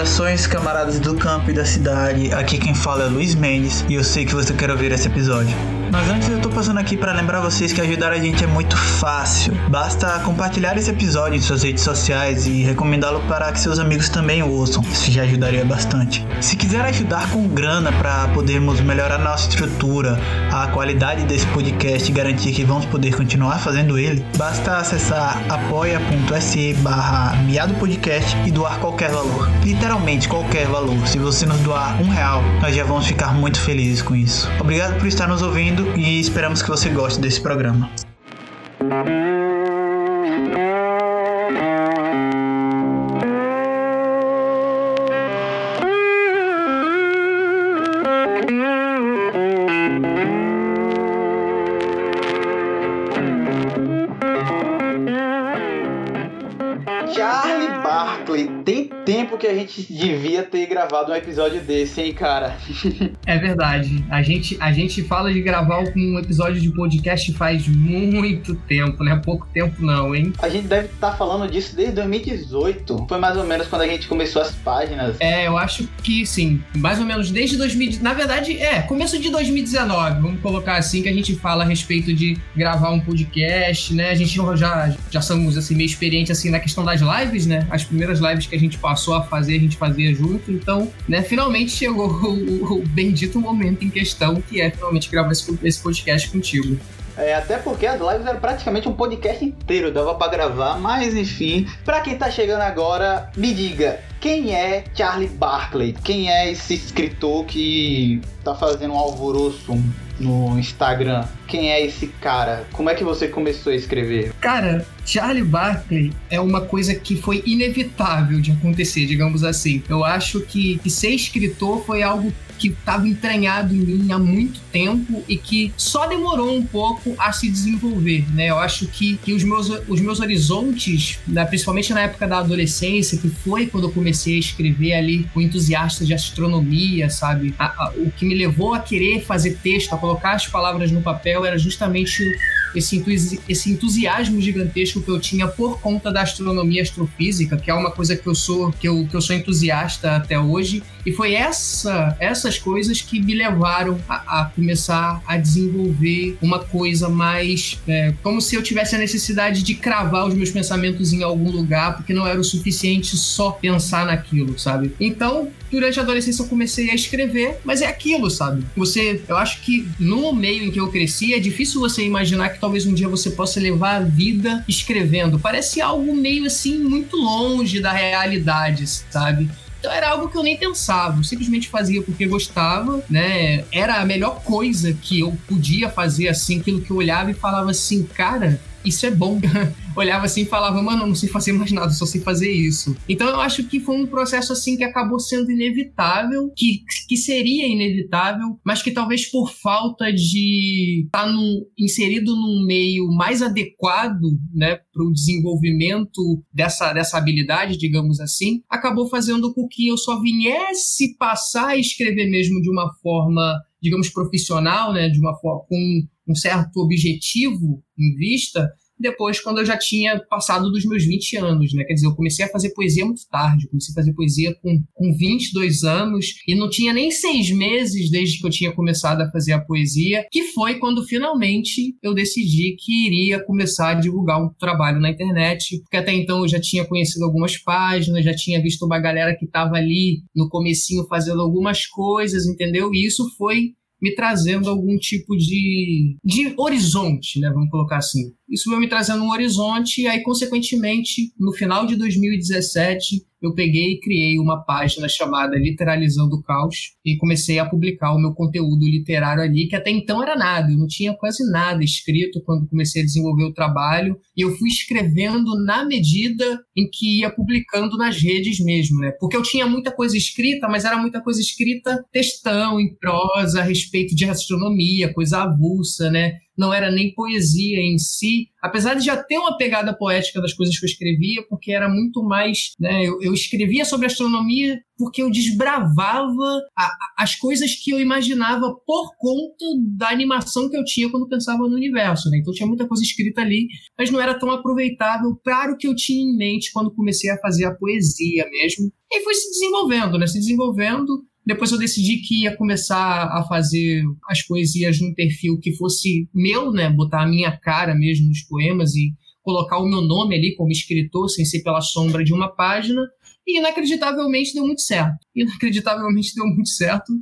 Saudações, camaradas do campo e da cidade. Aqui quem fala é Luiz Mendes e eu sei que você quer ouvir esse episódio. Mas antes eu tô passando aqui para lembrar vocês que ajudar a gente é muito fácil. Basta compartilhar esse episódio em suas redes sociais e recomendá-lo para que seus amigos também ouçam. Isso já ajudaria bastante. Se quiser ajudar com grana para podermos melhorar nossa estrutura, a qualidade desse podcast e garantir que vamos poder continuar fazendo ele, basta acessar apoia.se barra e doar qualquer valor. Literalmente qualquer valor. Se você nos doar um real, nós já vamos ficar muito felizes com isso. Obrigado por estar nos ouvindo e esperamos que você goste desse programa. Que a gente devia ter gravado um episódio desse, hein, cara? é verdade. A gente, a gente fala de gravar um episódio de podcast faz muito tempo, né? Pouco tempo não, hein? A gente deve estar tá falando disso desde 2018. Foi mais ou menos quando a gente começou as páginas. É, eu acho que sim. Mais ou menos desde 2000. Na verdade, é, começo de 2019. Vamos colocar assim que a gente fala a respeito de gravar um podcast, né? A gente já, já somos assim, meio experiente assim na questão das lives, né? As primeiras lives que a gente passou a fazer, a gente fazia junto. Então, né, finalmente chegou o, o bendito momento em questão, que é finalmente gravar esse, esse podcast contigo. É, até porque as lives eram praticamente um podcast inteiro, dava para gravar, mas enfim. Para quem tá chegando agora, me diga, quem é Charlie Barkley? Quem é esse escritor que tá fazendo um alvoroço no Instagram? Quem é esse cara? Como é que você começou a escrever? Cara, Charlie Barkley é uma coisa que foi inevitável de acontecer, digamos assim. Eu acho que, que ser escritor foi algo que estava entranhado em mim há muito tempo e que só demorou um pouco a se desenvolver, né? Eu acho que, que os, meus, os meus horizontes, né, principalmente na época da adolescência, que foi quando eu comecei a escrever ali o entusiasta de astronomia, sabe? A, a, o que me levou a querer fazer texto, a colocar as palavras no papel, era justamente esse, esse entusiasmo gigantesco que eu tinha por conta da astronomia astrofísica, que é uma coisa que eu sou que eu, que eu sou entusiasta até hoje. E foi essa, essas coisas que me levaram a, a começar a desenvolver uma coisa mais é, como se eu tivesse a necessidade de cravar os meus pensamentos em algum lugar, porque não era o suficiente só pensar naquilo, sabe? Então, durante a adolescência eu comecei a escrever, mas é aquilo, sabe? Você, eu acho que no meio em que eu cresci, é difícil você imaginar que talvez um dia você possa levar a vida escrevendo. Parece algo meio assim muito longe da realidade, sabe? Então era algo que eu nem pensava, eu simplesmente fazia porque gostava, né? Era a melhor coisa que eu podia fazer, assim, aquilo que eu olhava e falava assim, cara, isso é bom. Olhava assim e falava, mano, eu não sei fazer mais nada, só sei fazer isso. Então eu acho que foi um processo assim que acabou sendo inevitável, que, que seria inevitável, mas que talvez por falta de estar tá inserido num meio mais adequado, né, para o desenvolvimento dessa, dessa habilidade, digamos assim, acabou fazendo com que eu só viesse passar a escrever mesmo de uma forma digamos, profissional, né, de uma forma com um certo objetivo em vista, depois quando eu já tinha passado dos meus 20 anos, né? Quer dizer, eu comecei a fazer poesia muito tarde, comecei a fazer poesia com, com 22 anos e não tinha nem seis meses desde que eu tinha começado a fazer a poesia, que foi quando finalmente eu decidi que iria começar a divulgar um trabalho na internet, porque até então eu já tinha conhecido algumas páginas, já tinha visto uma galera que estava ali no comecinho fazendo algumas coisas, entendeu? E isso foi me trazendo algum tipo de, de horizonte, né? Vamos colocar assim. Isso veio me trazendo um horizonte, e aí, consequentemente, no final de 2017, eu peguei e criei uma página chamada Literalizando o Caos e comecei a publicar o meu conteúdo literário ali, que até então era nada, eu não tinha quase nada escrito quando comecei a desenvolver o trabalho, e eu fui escrevendo na medida em que ia publicando nas redes mesmo, né? Porque eu tinha muita coisa escrita, mas era muita coisa escrita textão, em prosa, a respeito de astronomia, coisa avulsa, né? Não era nem poesia em si, apesar de já ter uma pegada poética das coisas que eu escrevia, porque era muito mais, né, eu, eu escrevia sobre astronomia porque eu desbravava a, as coisas que eu imaginava por conta da animação que eu tinha quando pensava no universo, né? Então tinha muita coisa escrita ali, mas não era tão aproveitável para o que eu tinha em mente quando comecei a fazer a poesia mesmo. E foi se desenvolvendo, né? Se desenvolvendo. Depois eu decidi que ia começar a fazer as poesias num perfil que fosse meu, né? Botar a minha cara mesmo nos poemas e colocar o meu nome ali como escritor, sem ser pela sombra de uma página. E inacreditavelmente deu muito certo. Inacreditavelmente deu muito certo.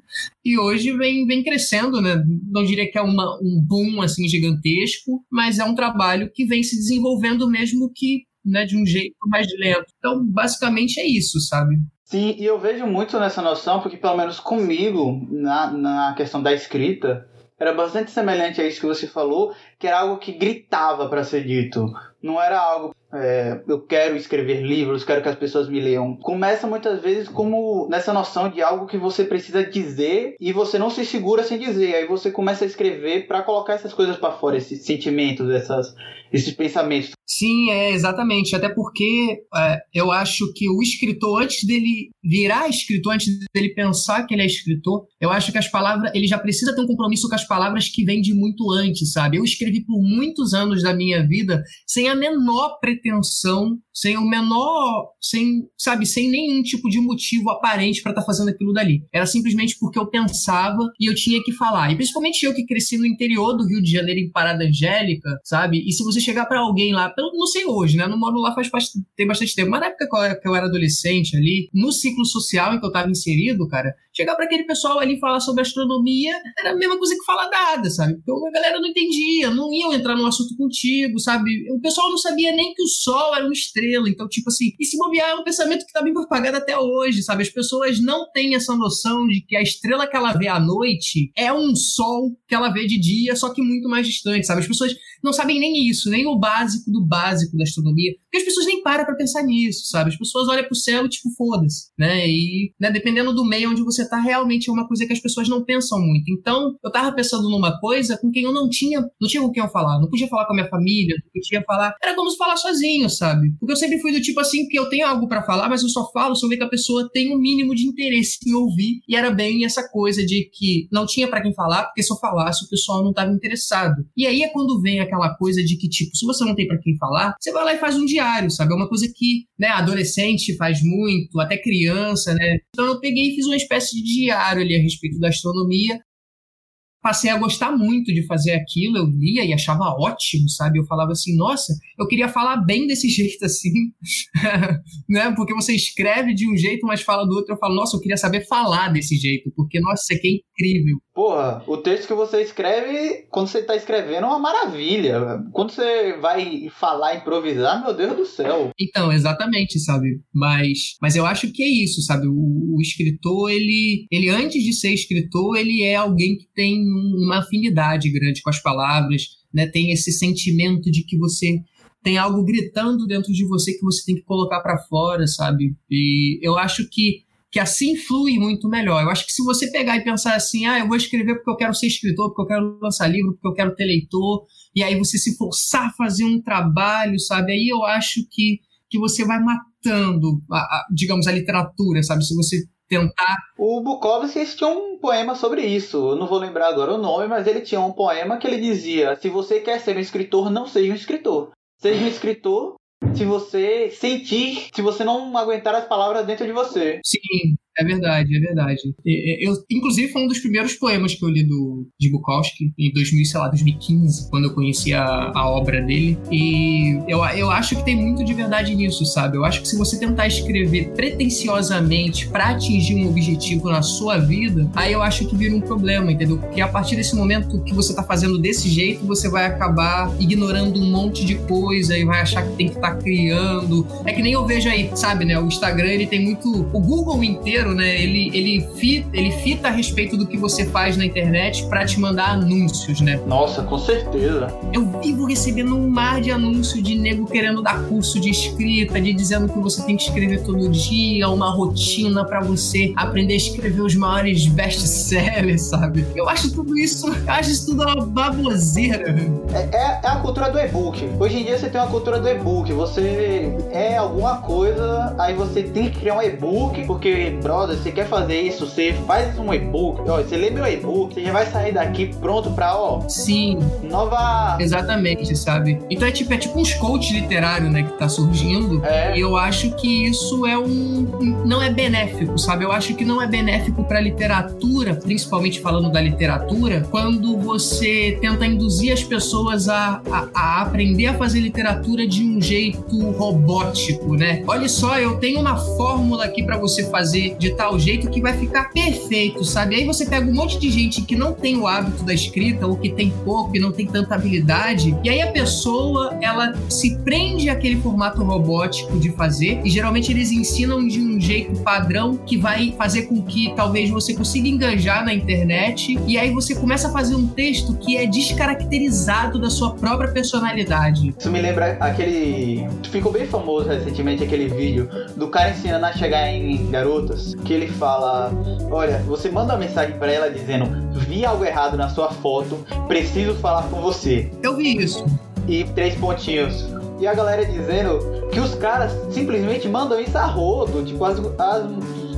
E hoje vem, vem crescendo, né? Não diria que é uma, um boom assim gigantesco, mas é um trabalho que vem se desenvolvendo mesmo que né, de um jeito mais lento. Então, basicamente é isso, sabe? Sim, e eu vejo muito nessa noção, porque pelo menos comigo, na, na questão da escrita, era bastante semelhante a isso que você falou, que era algo que gritava para ser dito. Não era algo, é, eu quero escrever livros, quero que as pessoas me leiam. Começa muitas vezes como nessa noção de algo que você precisa dizer e você não se segura sem dizer. Aí você começa a escrever para colocar essas coisas para fora, esses sentimentos, essas, esses pensamentos. Sim, é exatamente. Até porque é, eu acho que o escritor, antes dele virar escritor, antes dele pensar que ele é escritor, eu acho que as palavras, ele já precisa ter um compromisso com as palavras que vêm de muito antes, sabe? Eu escrevi por muitos anos da minha vida sem a menor pretensão sem o menor, sem, sabe, sem nenhum tipo de motivo aparente para estar tá fazendo aquilo dali. Era simplesmente porque eu pensava e eu tinha que falar. E principalmente eu que cresci no interior do Rio de Janeiro em Parada Angélica, sabe? E se você chegar para alguém lá, pelo, não sei hoje, né? Não moro lá faz tem bastante tempo, mas na época que eu era adolescente ali, no ciclo social em que eu estava inserido, cara, chegar para aquele pessoal ali falar sobre astronomia era a mesma coisa que falar nada, sabe? Porque a galera não entendia, não iam entrar no assunto contigo, sabe? O pessoal não sabia nem que o Sol era uma estrela. Então, tipo assim, e se bobear é um pensamento que tá bem propagado até hoje, sabe? As pessoas não têm essa noção de que a estrela que ela vê à noite é um Sol que ela vê de dia, só que muito mais distante, sabe? As pessoas não sabem nem isso, nem o básico do básico da astronomia, porque as pessoas nem param pra pensar nisso, sabe? As pessoas olham pro céu e, tipo, foda-se, né? E, né, dependendo do meio onde você tá, realmente é uma coisa que as pessoas não pensam muito. Então, eu tava pensando numa coisa com quem eu não tinha, não tinha com quem eu falar, não podia falar com a minha família, não podia falar, era como se falar sozinho, sabe? Porque eu sempre fui do tipo assim, que eu tenho algo para falar, mas eu só falo se eu ver que a pessoa tem um mínimo de interesse em ouvir, e era bem essa coisa de que não tinha para quem falar, porque se eu falasse o pessoal não tava interessado. E aí é quando vem aquela coisa de que, tipo, se você não tem para quem falar, você vai lá e faz um diário, sabe? É uma coisa que, né, adolescente faz muito, até criança, né? Então eu peguei e fiz uma espécie diário ali a respeito da astronomia, passei a gostar muito de fazer aquilo, eu lia e achava ótimo, sabe? Eu falava assim, nossa, eu queria falar bem desse jeito assim, né? Porque você escreve de um jeito, mas fala do outro. Eu falo, nossa, eu queria saber falar desse jeito, porque, nossa, isso aqui é incrível. Porra, o texto que você escreve, quando você tá escrevendo, é uma maravilha. Quando você vai falar, improvisar, meu Deus do céu. Então, exatamente, sabe? Mas, mas eu acho que é isso, sabe? O, o escritor, ele, ele, antes de ser escritor, ele é alguém que tem uma afinidade grande com as palavras, né? Tem esse sentimento de que você tem algo gritando dentro de você que você tem que colocar para fora, sabe? E eu acho que que assim flui muito melhor. Eu acho que se você pegar e pensar assim, ah, eu vou escrever porque eu quero ser escritor, porque eu quero lançar livro, porque eu quero ter leitor, e aí você se forçar a fazer um trabalho, sabe? Aí eu acho que, que você vai matando, a, a, digamos, a literatura, sabe? Se você tentar. O Bukowski tinha um poema sobre isso. Eu não vou lembrar agora o nome, mas ele tinha um poema que ele dizia: Se você quer ser um escritor, não seja um escritor. Seja um escritor se você sentir, se você não aguentar as palavras dentro de você. Sim, é verdade, é verdade. Eu, inclusive, foi um dos primeiros poemas que eu li do, de Bukowski, em 2000, sei lá, 2015, quando eu conheci a, a obra dele. E eu, eu acho que tem muito de verdade nisso, sabe? Eu acho que se você tentar escrever pretensiosamente para atingir um objetivo na sua vida, aí eu acho que vira um problema, entendeu? Porque a partir desse momento que você tá fazendo desse jeito, você vai acabar ignorando um monte de coisa e vai achar que tem que estar tá criando. É que nem eu vejo aí, sabe, né? O Instagram, ele tem muito. O Google inteiro exagero, né? Ele, ele, fita, ele fita a respeito do que você faz na internet para te mandar anúncios, né? Nossa, com certeza. Eu vivo recebendo um mar de anúncio de nego querendo dar curso de escrita, de dizendo que você tem que escrever todo dia, uma rotina para você aprender a escrever os maiores best-sellers, sabe? Eu acho tudo isso, eu acho isso tudo uma baboseira. É, é, é a cultura do e-book. Hoje em dia você tem uma cultura do e-book. Você é alguma coisa, aí você tem que criar um e-book, porque, brother, você quer fazer isso, você faz um e-book, ó, você lê meu e-book, você já vai sair daqui pronto pra, ó. Sim. Nova. Exatamente, sabe? Então é tipo, é tipo uns coach literário, né, que tá surgindo. É. E eu acho que isso é um. não é benéfico, sabe? Eu acho que não é benéfico pra literatura, principalmente falando da literatura, quando você tenta induzir as pessoas a, a, a aprender a fazer literatura de um jeito robótico, né? Olha só, eu tenho uma fórmula aqui para você fazer de tal jeito que vai ficar perfeito, sabe? Aí você pega um monte de gente que não tem o hábito da escrita ou que tem pouco e não tem tanta habilidade, e aí a pessoa, ela se prende àquele formato robótico de fazer, e geralmente eles ensinam de um jeito padrão que vai fazer com que talvez você consiga enganjar na internet, e aí você começa a fazer um texto que é descaracterizado da sua própria personalidade. Isso me lembra aquele. Ficou bem famoso recentemente aquele vídeo do cara ensinando a chegar em garotas, que ele fala: Olha, você manda uma mensagem para ela dizendo: Vi algo errado na sua foto, preciso falar com você. Eu vi isso. E três pontinhos. E a galera dizendo que os caras simplesmente mandam isso a rodo. Tipo, as, as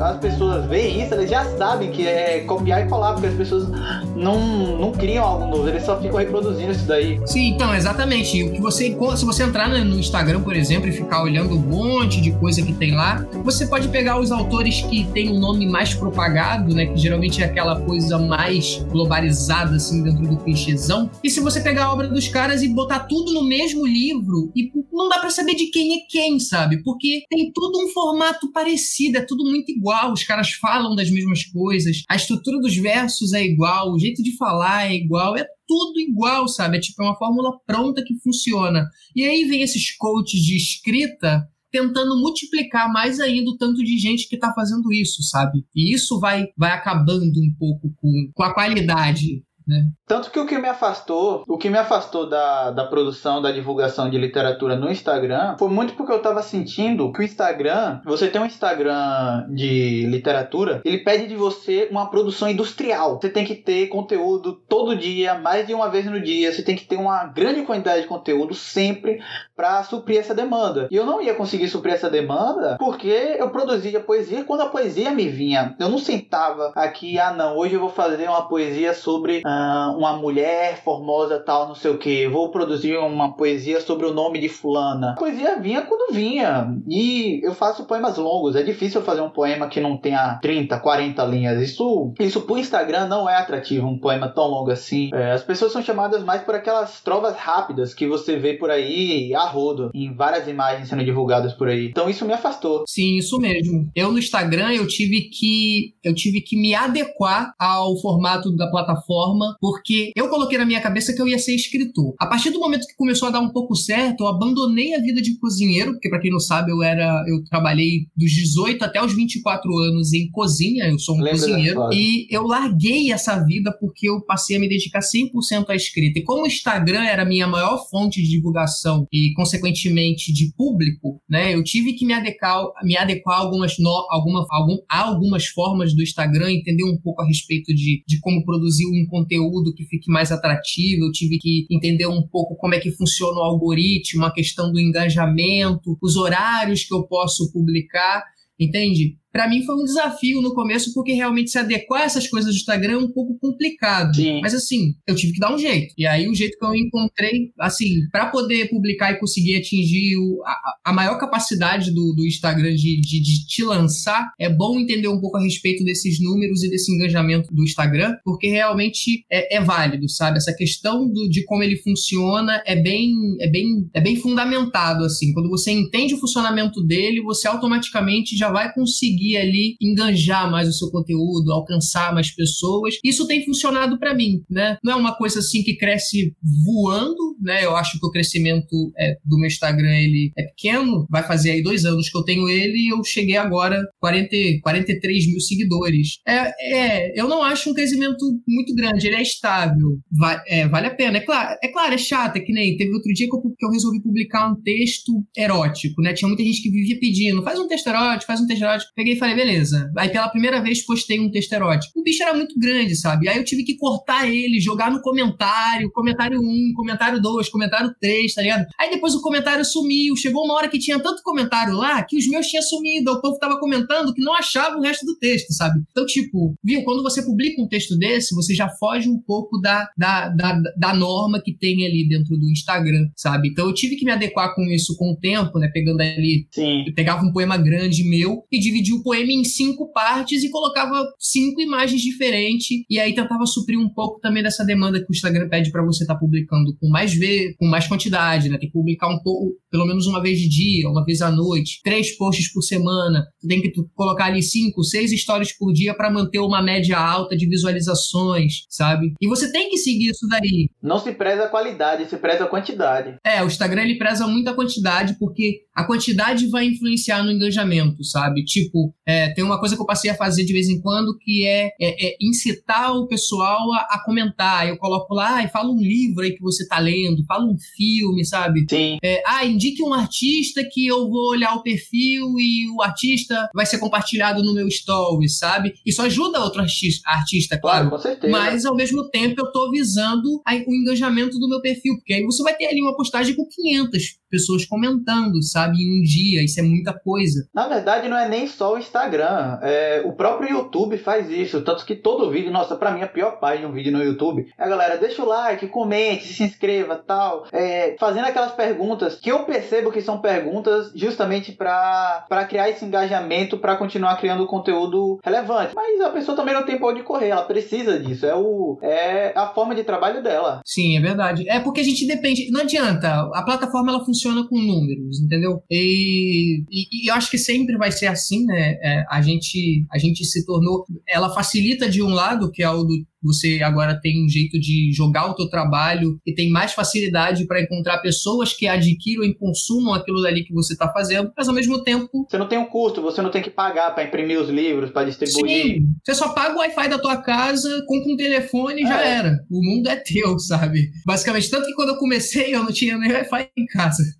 as pessoas veem isso, eles já sabem que é copiar e colar, porque as pessoas não, não criam algo novo, eles só ficam reproduzindo isso daí. Sim, então, exatamente. O que você, se você entrar no Instagram, por exemplo, e ficar olhando um monte de coisa que tem lá, você pode pegar os autores que têm um nome mais propagado, né? Que geralmente é aquela coisa mais globalizada, assim, dentro do clichêzão. E se você pegar a obra dos caras e botar tudo no mesmo livro, e não dá para saber de quem é quem, sabe? Porque tem tudo um formato parecido, é tudo muito igual igual, os caras falam das mesmas coisas, a estrutura dos versos é igual, o jeito de falar é igual, é tudo igual, sabe? É tipo é uma fórmula pronta que funciona. E aí vem esses coaches de escrita tentando multiplicar mais ainda o tanto de gente que está fazendo isso, sabe? E isso vai, vai acabando um pouco com, com a qualidade né? Tanto que o que me afastou, o que me afastou da, da produção, da divulgação de literatura no Instagram, foi muito porque eu tava sentindo que o Instagram, você tem um Instagram de literatura, ele pede de você uma produção industrial. Você tem que ter conteúdo todo dia, mais de uma vez no dia, você tem que ter uma grande quantidade de conteúdo sempre para suprir essa demanda. E eu não ia conseguir suprir essa demanda porque eu produzia poesia quando a poesia me vinha. Eu não sentava aqui, ah não, hoje eu vou fazer uma poesia sobre ah, uma mulher formosa tal, não sei o que. Vou produzir uma poesia sobre o nome de fulana. A poesia vinha quando vinha. E eu faço poemas longos. É difícil fazer um poema que não tenha 30, 40 linhas. Isso, isso pro Instagram não é atrativo, um poema tão longo assim. É, as pessoas são chamadas mais por aquelas trovas rápidas que você vê por aí a rodo, em várias imagens sendo divulgadas por aí. Então isso me afastou. Sim, isso mesmo. Eu no Instagram eu tive que eu tive que me adequar ao formato da plataforma porque eu coloquei na minha cabeça que eu ia ser escritor. A partir do momento que começou a dar um pouco certo, eu abandonei a vida de cozinheiro, porque para quem não sabe, eu era eu trabalhei dos 18 até os 24 anos em cozinha, eu sou um Lembra cozinheiro, e eu larguei essa vida porque eu passei a me dedicar 100% à escrita. E como o Instagram era a minha maior fonte de divulgação e consequentemente de público, né, eu tive que me adequar, me adequar a algumas no, alguma, algum, a algumas formas do Instagram, entender um pouco a respeito de, de como produzir um conteúdo conteúdo que fique mais atrativo, eu tive que entender um pouco como é que funciona o algoritmo, a questão do engajamento, os horários que eu posso publicar, entende? Para mim foi um desafio no começo, porque realmente se adequar a essas coisas do Instagram é um pouco complicado. Sim. Mas assim, eu tive que dar um jeito. E aí o jeito que eu encontrei, assim, para poder publicar e conseguir atingir o, a, a, maior capacidade do, do Instagram de, de, de, te lançar, é bom entender um pouco a respeito desses números e desse engajamento do Instagram, porque realmente é, é válido, sabe? Essa questão do, de como ele funciona é bem, é, bem, é bem fundamentado, assim. Quando você entende o funcionamento dele, você automaticamente já vai conseguir conseguir ali enganjar mais o seu conteúdo, alcançar mais pessoas. Isso tem funcionado para mim, né? Não é uma coisa assim que cresce voando, né? Eu acho que o crescimento é, do meu Instagram ele é pequeno, vai fazer aí dois anos que eu tenho ele e eu cheguei agora 40, 43 mil seguidores. É, é, eu não acho um crescimento muito grande, ele é estável, vai, é, vale a pena. É claro, é claro, é chato, é que nem teve outro dia que eu, que eu resolvi publicar um texto erótico, né? Tinha muita gente que vivia pedindo, faz um texto erótico, faz um texto erótico. Peguei e falei, beleza. Aí pela primeira vez postei um texto erótico. O bicho era muito grande, sabe? Aí eu tive que cortar ele, jogar no comentário, comentário 1, comentário 2, comentário 3, tá ligado? Aí depois o comentário sumiu, chegou uma hora que tinha tanto comentário lá que os meus tinham sumido, o povo tava comentando que não achava o resto do texto, sabe? Então, tipo, viu, quando você publica um texto desse, você já foge um pouco da, da, da, da norma que tem ali dentro do Instagram, sabe? Então eu tive que me adequar com isso com o tempo, né? Pegando ali. Sim. Eu pegava um poema grande meu e dividia poema em cinco partes e colocava cinco imagens diferentes. E aí tentava suprir um pouco também dessa demanda que o Instagram pede para você estar tá publicando com mais vezes, com mais quantidade, né? Tem que publicar um pouco, pelo menos uma vez de dia, uma vez à noite, três posts por semana. tem que colocar ali cinco, seis stories por dia para manter uma média alta de visualizações, sabe? E você tem que seguir isso daí. Não se preza a qualidade, se preza a quantidade. É, o Instagram ele preza muito a quantidade porque a quantidade vai influenciar no engajamento, sabe? Tipo, é, tem uma coisa que eu passei a fazer de vez em quando que é, é, é incitar o pessoal a, a, comentar. Eu coloco lá e falo um livro aí que você tá lendo, fala um filme, sabe? Sim. É, ah, indique um artista que eu vou olhar o perfil e o artista vai ser compartilhado no meu story, sabe? Isso ajuda outro artista, artista claro. claro. com certeza. Mas ao mesmo tempo eu tô visando o engajamento do meu perfil, porque aí você vai ter ali uma postagem com 500 pessoas comentando, sabe, em um dia. Isso é muita coisa. Na verdade, não é nem só o Instagram. É, o próprio YouTube faz isso. Tanto que todo vídeo, nossa, pra mim a pior parte de um vídeo no YouTube é a galera, deixa o like, comente, se inscreva tal. É, fazendo aquelas perguntas que eu percebo que são perguntas justamente para criar esse engajamento, para continuar criando conteúdo relevante. Mas a pessoa também não tem pão de correr, ela precisa disso. É, o, é a forma de trabalho dela. Sim, é verdade. É porque a gente depende. Não adianta. A plataforma ela funciona funciona com números, entendeu? E, e, e eu acho que sempre vai ser assim, né? É, a, gente, a gente se tornou. Ela facilita de um lado, que é o do você agora tem um jeito de jogar o teu trabalho e tem mais facilidade para encontrar pessoas que adquiram e consumam aquilo dali que você está fazendo, mas ao mesmo tempo você não tem um custo, você não tem que pagar para imprimir os livros, para distribuir. Sim, você só paga o Wi-Fi da tua casa, compra um telefone e é. já era. O mundo é teu, sabe? Basicamente, tanto que quando eu comecei eu não tinha nem Wi-Fi em casa.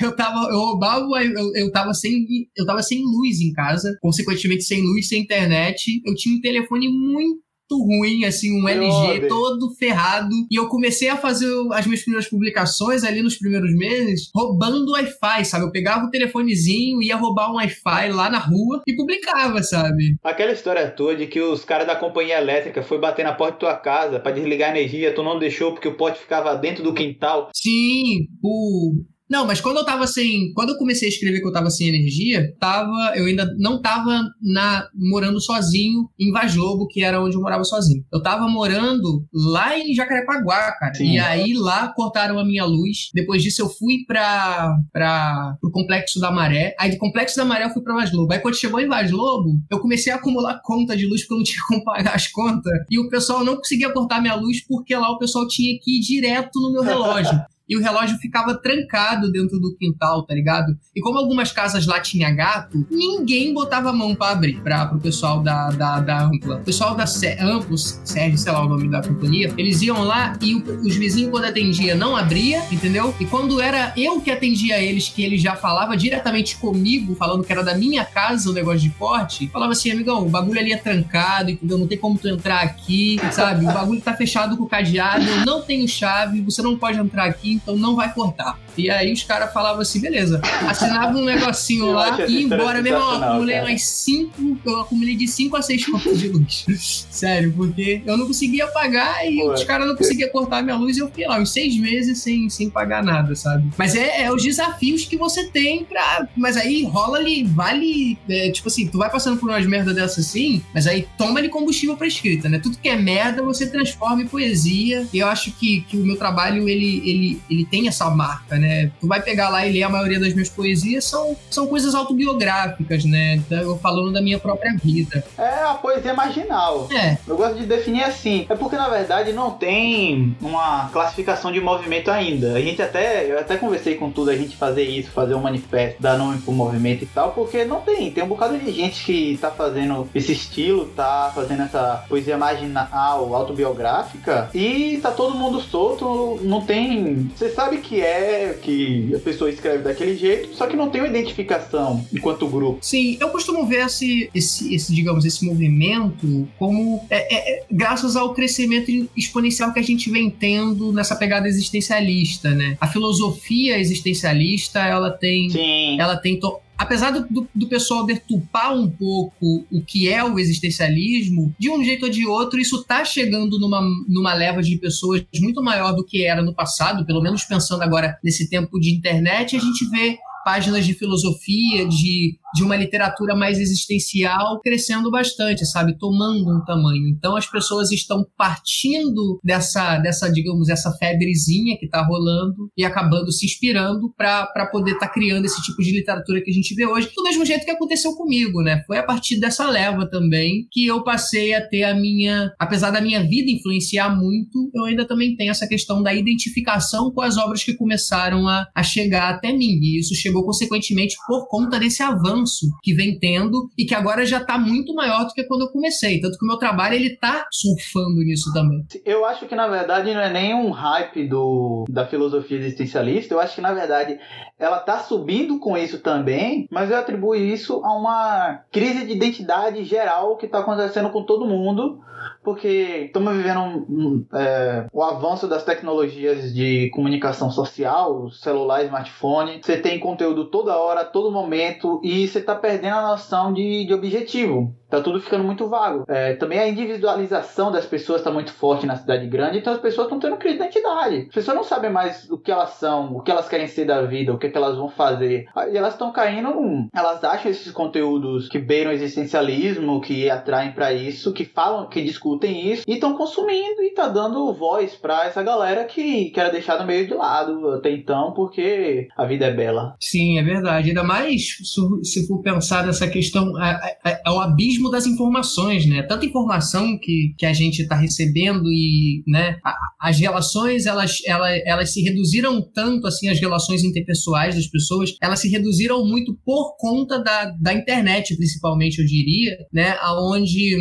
Eu tava, eu roubava, eu, eu tava sem, eu tava sem luz em casa, consequentemente sem luz, sem internet. Eu tinha um telefone muito ruim, assim, um LG todo ferrado. E eu comecei a fazer as minhas primeiras publicações ali nos primeiros meses, roubando Wi-Fi, sabe? Eu pegava o telefonezinho, ia roubar um Wi-Fi lá na rua e publicava, sabe? Aquela história toda de que os caras da companhia elétrica foi bater na porta da tua casa para desligar a energia, tu não deixou porque o pote ficava dentro do quintal. Sim, o não, mas quando eu tava sem. Quando eu comecei a escrever que eu tava sem energia, tava, eu ainda não tava na, morando sozinho em Vaz Lobo, que era onde eu morava sozinho. Eu tava morando lá em Jacarepaguá, cara. Sim. E aí lá cortaram a minha luz. Depois disso eu fui pra, pra, pro Complexo da Maré. Aí do Complexo da Maré eu fui pra Vaz Lobo. Aí quando chegou em Vaz Lobo, eu comecei a acumular conta de luz porque eu não tinha como pagar as contas. E o pessoal não conseguia cortar minha luz porque lá o pessoal tinha que ir direto no meu relógio e o relógio ficava trancado dentro do quintal, tá ligado? E como algumas casas lá tinha gato, ninguém botava a mão para abrir para pro pessoal da, da, da Ampla. O pessoal da Amplos, Sérgio, sei lá o nome da companhia, eles iam lá e o, os vizinhos, quando atendia, não abria, entendeu? E quando era eu que atendia eles, que ele já falava diretamente comigo, falando que era da minha casa o negócio de porte, falava assim, amigão, o bagulho ali é trancado, entendeu? Não tem como tu entrar aqui, sabe? O bagulho tá fechado com cadeado, eu não tenho chave, você não pode entrar aqui, então não vai cortar. E aí os caras falavam assim, beleza. Assinava um negocinho eu lá e ia embora. Mesmo eu acumulei umas 5, eu acumulei de 5 a 6 contas de luz. Sério, porque eu não conseguia pagar e Pô, os caras não conseguiam cortar minha luz e eu fiquei lá uns 6 meses sem, sem pagar nada, sabe? Mas é, é os desafios que você tem pra. Mas aí rola ali, vale. É, tipo assim, tu vai passando por umas merdas dessas assim, mas aí toma ali combustível pra escrita, né? Tudo que é merda você transforma em poesia. E eu acho que, que o meu trabalho, ele, ele, ele tem essa marca, né? Né? Tu vai pegar lá e ler a maioria das minhas poesias, são, são coisas autobiográficas, né? Então, eu falando da minha própria vida. É a poesia marginal. É. Eu gosto de definir assim. É porque, na verdade, não tem uma classificação de movimento ainda. A gente até, eu até conversei com tudo, a gente fazer isso, fazer um manifesto, dar nome pro movimento e tal, porque não tem. Tem um bocado de gente que tá fazendo esse estilo, tá fazendo essa poesia marginal, autobiográfica, e tá todo mundo solto, não tem. Você sabe que é que a pessoa escreve daquele jeito, só que não tem uma identificação enquanto grupo. Sim, eu costumo ver esse, esse, esse digamos, esse movimento como é, é, é, graças ao crescimento exponencial que a gente vem tendo nessa pegada existencialista, né? A filosofia existencialista, ela tem, Sim. ela tem to apesar do, do, do, pessoal detupar um pouco o que é o existencialismo, de um jeito ou de outro, isso está chegando numa, numa leva de pessoas muito maior do que era no passado, pelo menos pensando agora nesse tempo de internet, a gente vê páginas de filosofia, de de uma literatura mais existencial crescendo bastante, sabe? Tomando um tamanho. Então as pessoas estão partindo dessa, dessa digamos, essa febrezinha que está rolando e acabando se inspirando para poder estar tá criando esse tipo de literatura que a gente vê hoje. Do mesmo jeito que aconteceu comigo, né? Foi a partir dessa leva também que eu passei a ter a minha. Apesar da minha vida influenciar muito, eu ainda também tenho essa questão da identificação com as obras que começaram a, a chegar até mim. E isso chegou consequentemente por conta desse avanço avanço que vem tendo e que agora já está muito maior do que quando eu comecei. Tanto que o meu trabalho ele tá surfando nisso também. Eu acho que na verdade não é nem um hype do, da filosofia existencialista, eu acho que na verdade ela tá subindo com isso também, mas eu atribuo isso a uma crise de identidade geral que está acontecendo com todo mundo porque estamos vivendo um, um, é, o avanço das tecnologias de comunicação social, celular, smartphone. Você tem conteúdo toda hora, todo momento, e você está perdendo a noção de, de objetivo. Tá tudo ficando muito vago. É, também a individualização das pessoas está muito forte na cidade grande, então as pessoas estão tendo crise de identidade. As pessoas não sabem mais o que elas são, o que elas querem ser da vida, o que, é que elas vão fazer. E elas estão caindo, elas acham esses conteúdos que beiram existencialismo, que atraem para isso, que falam, que discutem isso, e estão consumindo e tá dando voz para essa galera que, que era deixada meio de lado até então, porque a vida é bela. Sim, é verdade. Ainda mais se for pensar nessa questão, é, é, é o abismo abismo das informações, né? Tanta informação que, que a gente está recebendo e, né? A, as relações, elas, elas, elas se reduziram tanto, assim, as relações interpessoais das pessoas, elas se reduziram muito por conta da, da internet, principalmente, eu diria, né? Aonde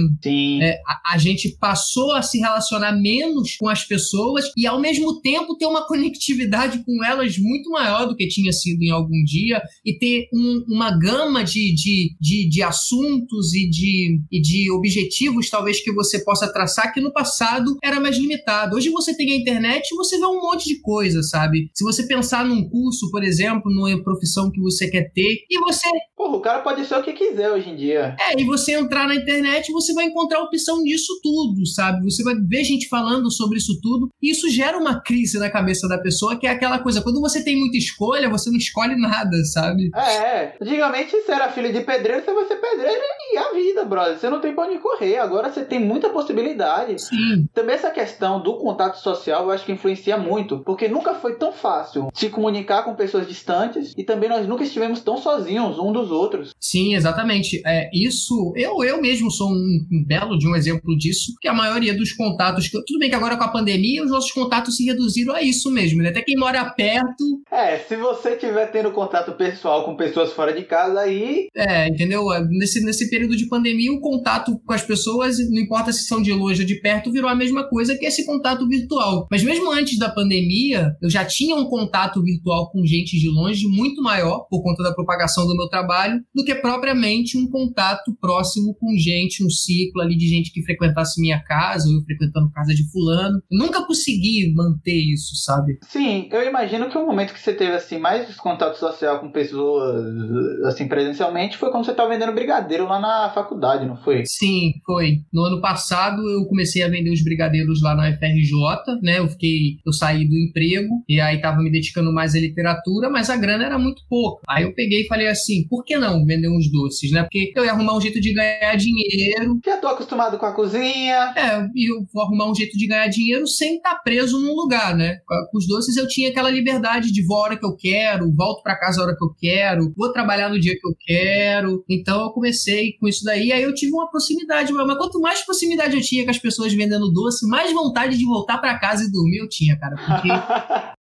é, a, a gente passou a se relacionar menos com as pessoas e, ao mesmo tempo, ter uma conectividade com elas muito maior do que tinha sido em algum dia e ter um, uma gama de, de, de, de assuntos e de de, e de objetivos, talvez, que você possa traçar, que no passado era mais limitado. Hoje você tem a internet e você vê um monte de coisa, sabe? Se você pensar num curso, por exemplo, numa profissão que você quer ter, e você. Porra, o cara pode ser o que quiser hoje em dia. É, e você entrar na internet, você vai encontrar opção disso tudo, sabe? Você vai ver gente falando sobre isso tudo, e isso gera uma crise na cabeça da pessoa, que é aquela coisa, quando você tem muita escolha, você não escolhe nada, sabe? É, é. antigamente você era filho de pedreiro, você vai ser pedreiro e a vida brother. Você não tem pra onde correr. Agora você tem muita possibilidade. Sim. Também essa questão do contato social eu acho que influencia muito. Porque nunca foi tão fácil se comunicar com pessoas distantes. E também nós nunca estivemos tão sozinhos um dos outros. Sim, exatamente. É, isso, eu, eu mesmo sou um, um belo de um exemplo disso. Que a maioria dos contatos. Tudo bem que agora com a pandemia os nossos contatos se reduziram a isso mesmo. Né? Até quem mora perto. É, se você estiver tendo contato pessoal com pessoas fora de casa, aí. É, entendeu? Nesse, nesse período de pandemia pandemia, o contato com as pessoas, não importa se são de longe ou de perto, virou a mesma coisa que esse contato virtual. Mas mesmo antes da pandemia, eu já tinha um contato virtual com gente de longe muito maior, por conta da propagação do meu trabalho, do que propriamente um contato próximo com gente, um ciclo ali de gente que frequentasse minha casa, ou eu frequentando casa de fulano. Eu nunca consegui manter isso, sabe? Sim, eu imagino que o momento que você teve assim mais contato social com pessoas assim presencialmente foi quando você estava vendendo brigadeiro lá na faculdade faculdade, não foi? Sim, foi. No ano passado eu comecei a vender os brigadeiros lá na FRJ, né? Eu fiquei, eu saí do emprego e aí tava me dedicando mais à literatura, mas a grana era muito pouca. Aí eu peguei e falei assim, por que não vender uns doces, né? Porque eu ia arrumar um jeito de ganhar dinheiro. Já tô acostumado com a cozinha. É, e eu vou arrumar um jeito de ganhar dinheiro sem estar tá preso num lugar, né? Com os doces eu tinha aquela liberdade de vou a hora que eu quero, volto para casa a hora que eu quero, vou trabalhar no dia que eu quero. Então eu comecei com isso daí, aí eu tive uma proximidade, mas quanto mais proximidade eu tinha com as pessoas vendendo doce, mais vontade de voltar para casa e dormir eu tinha, cara, porque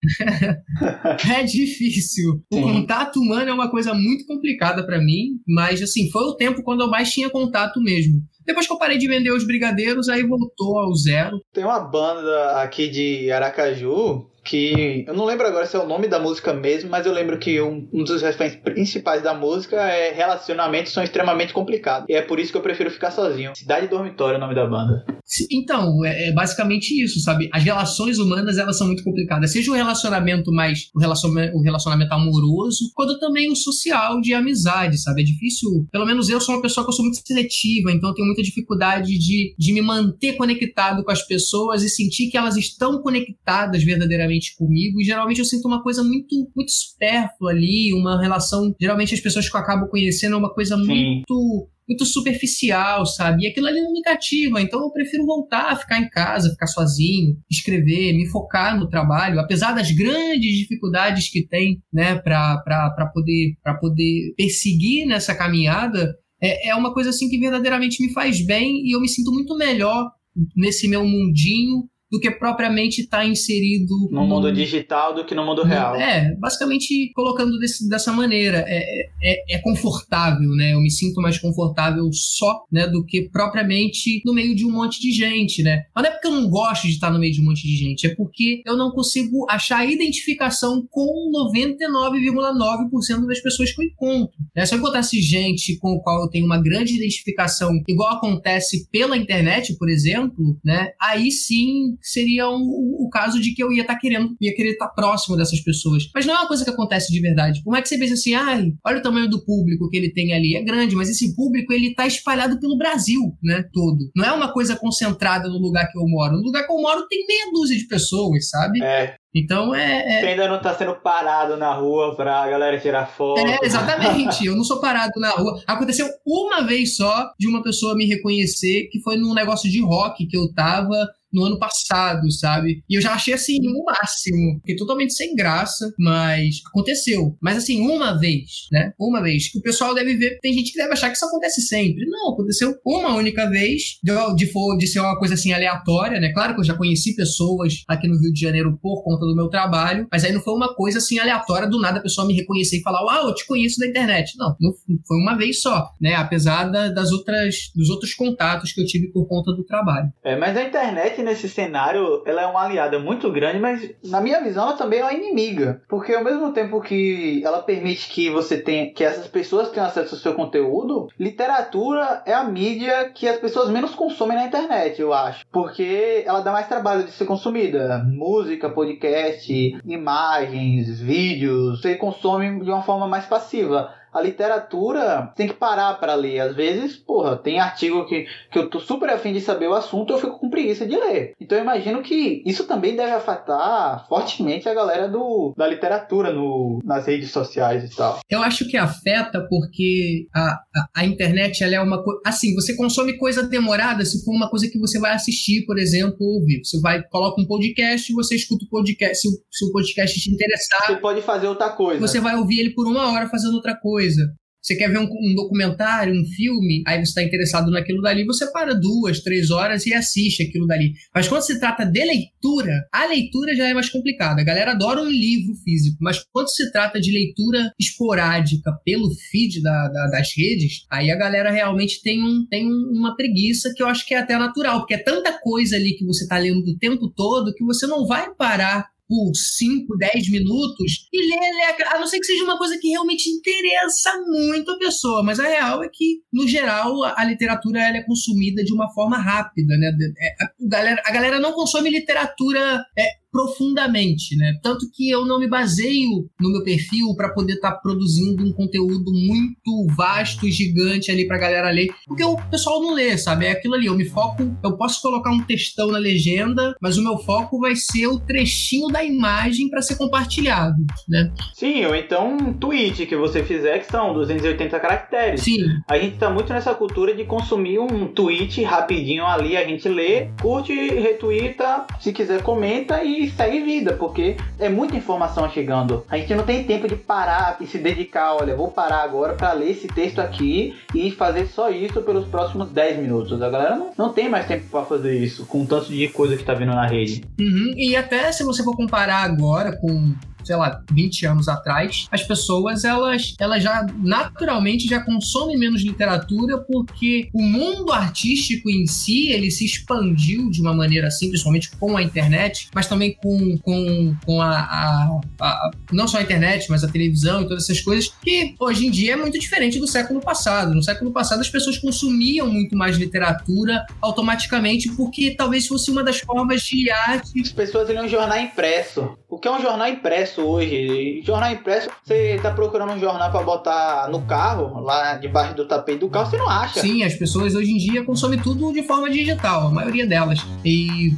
é difícil. O Sim. contato humano é uma coisa muito complicada para mim, mas assim, foi o tempo quando eu mais tinha contato mesmo. Depois que eu parei de vender os brigadeiros, aí voltou ao zero. Tem uma banda aqui de Aracaju que eu não lembro agora se é o nome da música mesmo, mas eu lembro que um, um dos reféns principais da música é relacionamentos são extremamente complicados. E é por isso que eu prefiro ficar sozinho. Cidade Dormitório é o nome da banda. Então, é, é basicamente isso, sabe? As relações humanas, elas são muito complicadas. Seja o relacionamento mais, o relacionamento, relacionamento amoroso, quanto também o social de amizade, sabe? É difícil, pelo menos eu sou uma pessoa que eu sou muito seletiva, então eu tenho muita dificuldade de, de me manter conectado com as pessoas e sentir que elas estão conectadas verdadeiramente comigo, e geralmente eu sinto uma coisa muito, muito supérflua ali, uma relação. Geralmente as pessoas que eu acabo conhecendo é uma coisa Sim. muito muito superficial, sabe? E aquilo ali não me cativa, então eu prefiro voltar a ficar em casa, ficar sozinho, escrever, me focar no trabalho, apesar das grandes dificuldades que tem, né, para poder, poder perseguir nessa caminhada, é, é uma coisa assim que verdadeiramente me faz bem e eu me sinto muito melhor nesse meu mundinho do que propriamente estar tá inserido no, no, mundo digital do que no mundo real. É, basicamente colocando desse, dessa maneira. É, é, é, confortável, né? Eu me sinto mais confortável só, né, do que propriamente no meio de um monte de gente, né? Mas não é porque eu não gosto de estar no meio de um monte de gente, é porque eu não consigo achar identificação com 99,9% das pessoas que eu encontro. Né? Se eu encontrasse gente com o qual eu tenho uma grande identificação, igual acontece pela internet, por exemplo, né? Aí sim seria um, o caso de que eu ia estar tá querendo, ia querer estar tá próximo dessas pessoas. Mas não é uma coisa que acontece de verdade. Como é que você pensa assim, ai, olha o tamanho do público que ele tem ali, é grande, mas esse público ele tá espalhado pelo Brasil, né, todo. Não é uma coisa concentrada no lugar que eu moro. No lugar que eu moro tem meia dúzia de pessoas, sabe? É. Então é. é... Você ainda não tá sendo parado na rua pra galera tirar foto. É, exatamente. eu não sou parado na rua. Aconteceu uma vez só de uma pessoa me reconhecer, que foi num negócio de rock que eu tava no ano passado, sabe? E eu já achei assim, o máximo. Fiquei totalmente sem graça, mas aconteceu. Mas assim, uma vez, né? Uma vez. Que o pessoal deve ver, tem gente que deve achar que isso acontece sempre. Não, aconteceu uma única vez, de, for, de ser uma coisa assim aleatória, né? Claro que eu já conheci pessoas aqui no Rio de Janeiro por conta do meu trabalho, mas aí não foi uma coisa assim aleatória do nada a pessoa me reconhecer e falar, uau, eu te conheço da internet. Não, não foi uma vez só, né? Apesar da, das outras, dos outros contatos que eu tive por conta do trabalho. É, mas a internet nesse cenário, ela é uma aliada muito grande, mas na minha visão ela também é uma inimiga. Porque ao mesmo tempo que ela permite que você tenha, que essas pessoas tenham acesso ao seu conteúdo, literatura é a mídia que as pessoas menos consomem na internet, eu acho. Porque ela dá mais trabalho de ser consumida. Música, podcast, imagens, vídeos, você consome de uma forma mais passiva a literatura tem que parar para ler. Às vezes, porra, tem artigo que, que eu tô super afim de saber o assunto, eu fico com preguiça de ler. Então eu imagino que isso também deve afetar fortemente a galera do, da literatura no, nas redes sociais e tal. Eu acho que afeta porque a, a, a internet ela é uma coisa. Assim, você consome coisa demorada se for uma coisa que você vai assistir, por exemplo, ouvir. Você vai, coloca um podcast, você escuta o podcast. Se se o podcast te interessar. Você pode fazer outra coisa. Você vai ouvir ele por uma hora fazendo outra coisa coisa. Você quer ver um, um documentário, um filme, aí você está interessado naquilo dali, você para duas, três horas e assiste aquilo dali. Mas quando se trata de leitura, a leitura já é mais complicada. A galera adora um livro físico, mas quando se trata de leitura esporádica pelo feed da, da, das redes, aí a galera realmente tem, um, tem uma preguiça que eu acho que é até natural, porque é tanta coisa ali que você está lendo o tempo todo que você não vai parar por 5, 10 minutos e ler, a não ser que seja uma coisa que realmente interessa muito a pessoa, mas a real é que, no geral, a, literatura ela é consumida de uma forma rápida, né? É, a, galera, a galera não consome literatura é, profundamente, né? Tanto que eu não me baseio no meu perfil para poder estar tá produzindo um conteúdo muito vasto e gigante ali pra galera ler, porque o pessoal não lê, sabe? É aquilo ali, eu me foco, eu posso colocar um textão na legenda, mas o meu foco vai ser o trechinho da imagem para ser compartilhado, né? Sim, ou então um tweet que você fizer que são 280 caracteres. Sim. A gente tá muito nessa cultura de consumir um tweet rapidinho ali, a gente lê, curte, retuita, se quiser comenta e segue vida, porque é muita informação chegando. A gente não tem tempo de parar e se dedicar, olha, vou parar agora para ler esse texto aqui e fazer só isso pelos próximos 10 minutos. A galera não, não tem mais tempo para fazer isso, com tanto de coisa que tá vindo na rede. Uhum. E até se você for comparar agora com sei lá, 20 anos atrás, as pessoas elas, elas já naturalmente já consomem menos literatura porque o mundo artístico em si ele se expandiu de uma maneira assim, principalmente com a internet, mas também com, com, com a, a, a não só a internet, mas a televisão e todas essas coisas, que hoje em dia é muito diferente do século passado. No século passado as pessoas consumiam muito mais literatura automaticamente porque talvez fosse uma das formas de arte. As pessoas liam jornal impresso. O que é um jornal impresso hoje? Jornal impresso, você tá procurando um jornal para botar no carro, lá debaixo do tapete do carro, você não acha. Sim, as pessoas hoje em dia consomem tudo de forma digital, a maioria delas. E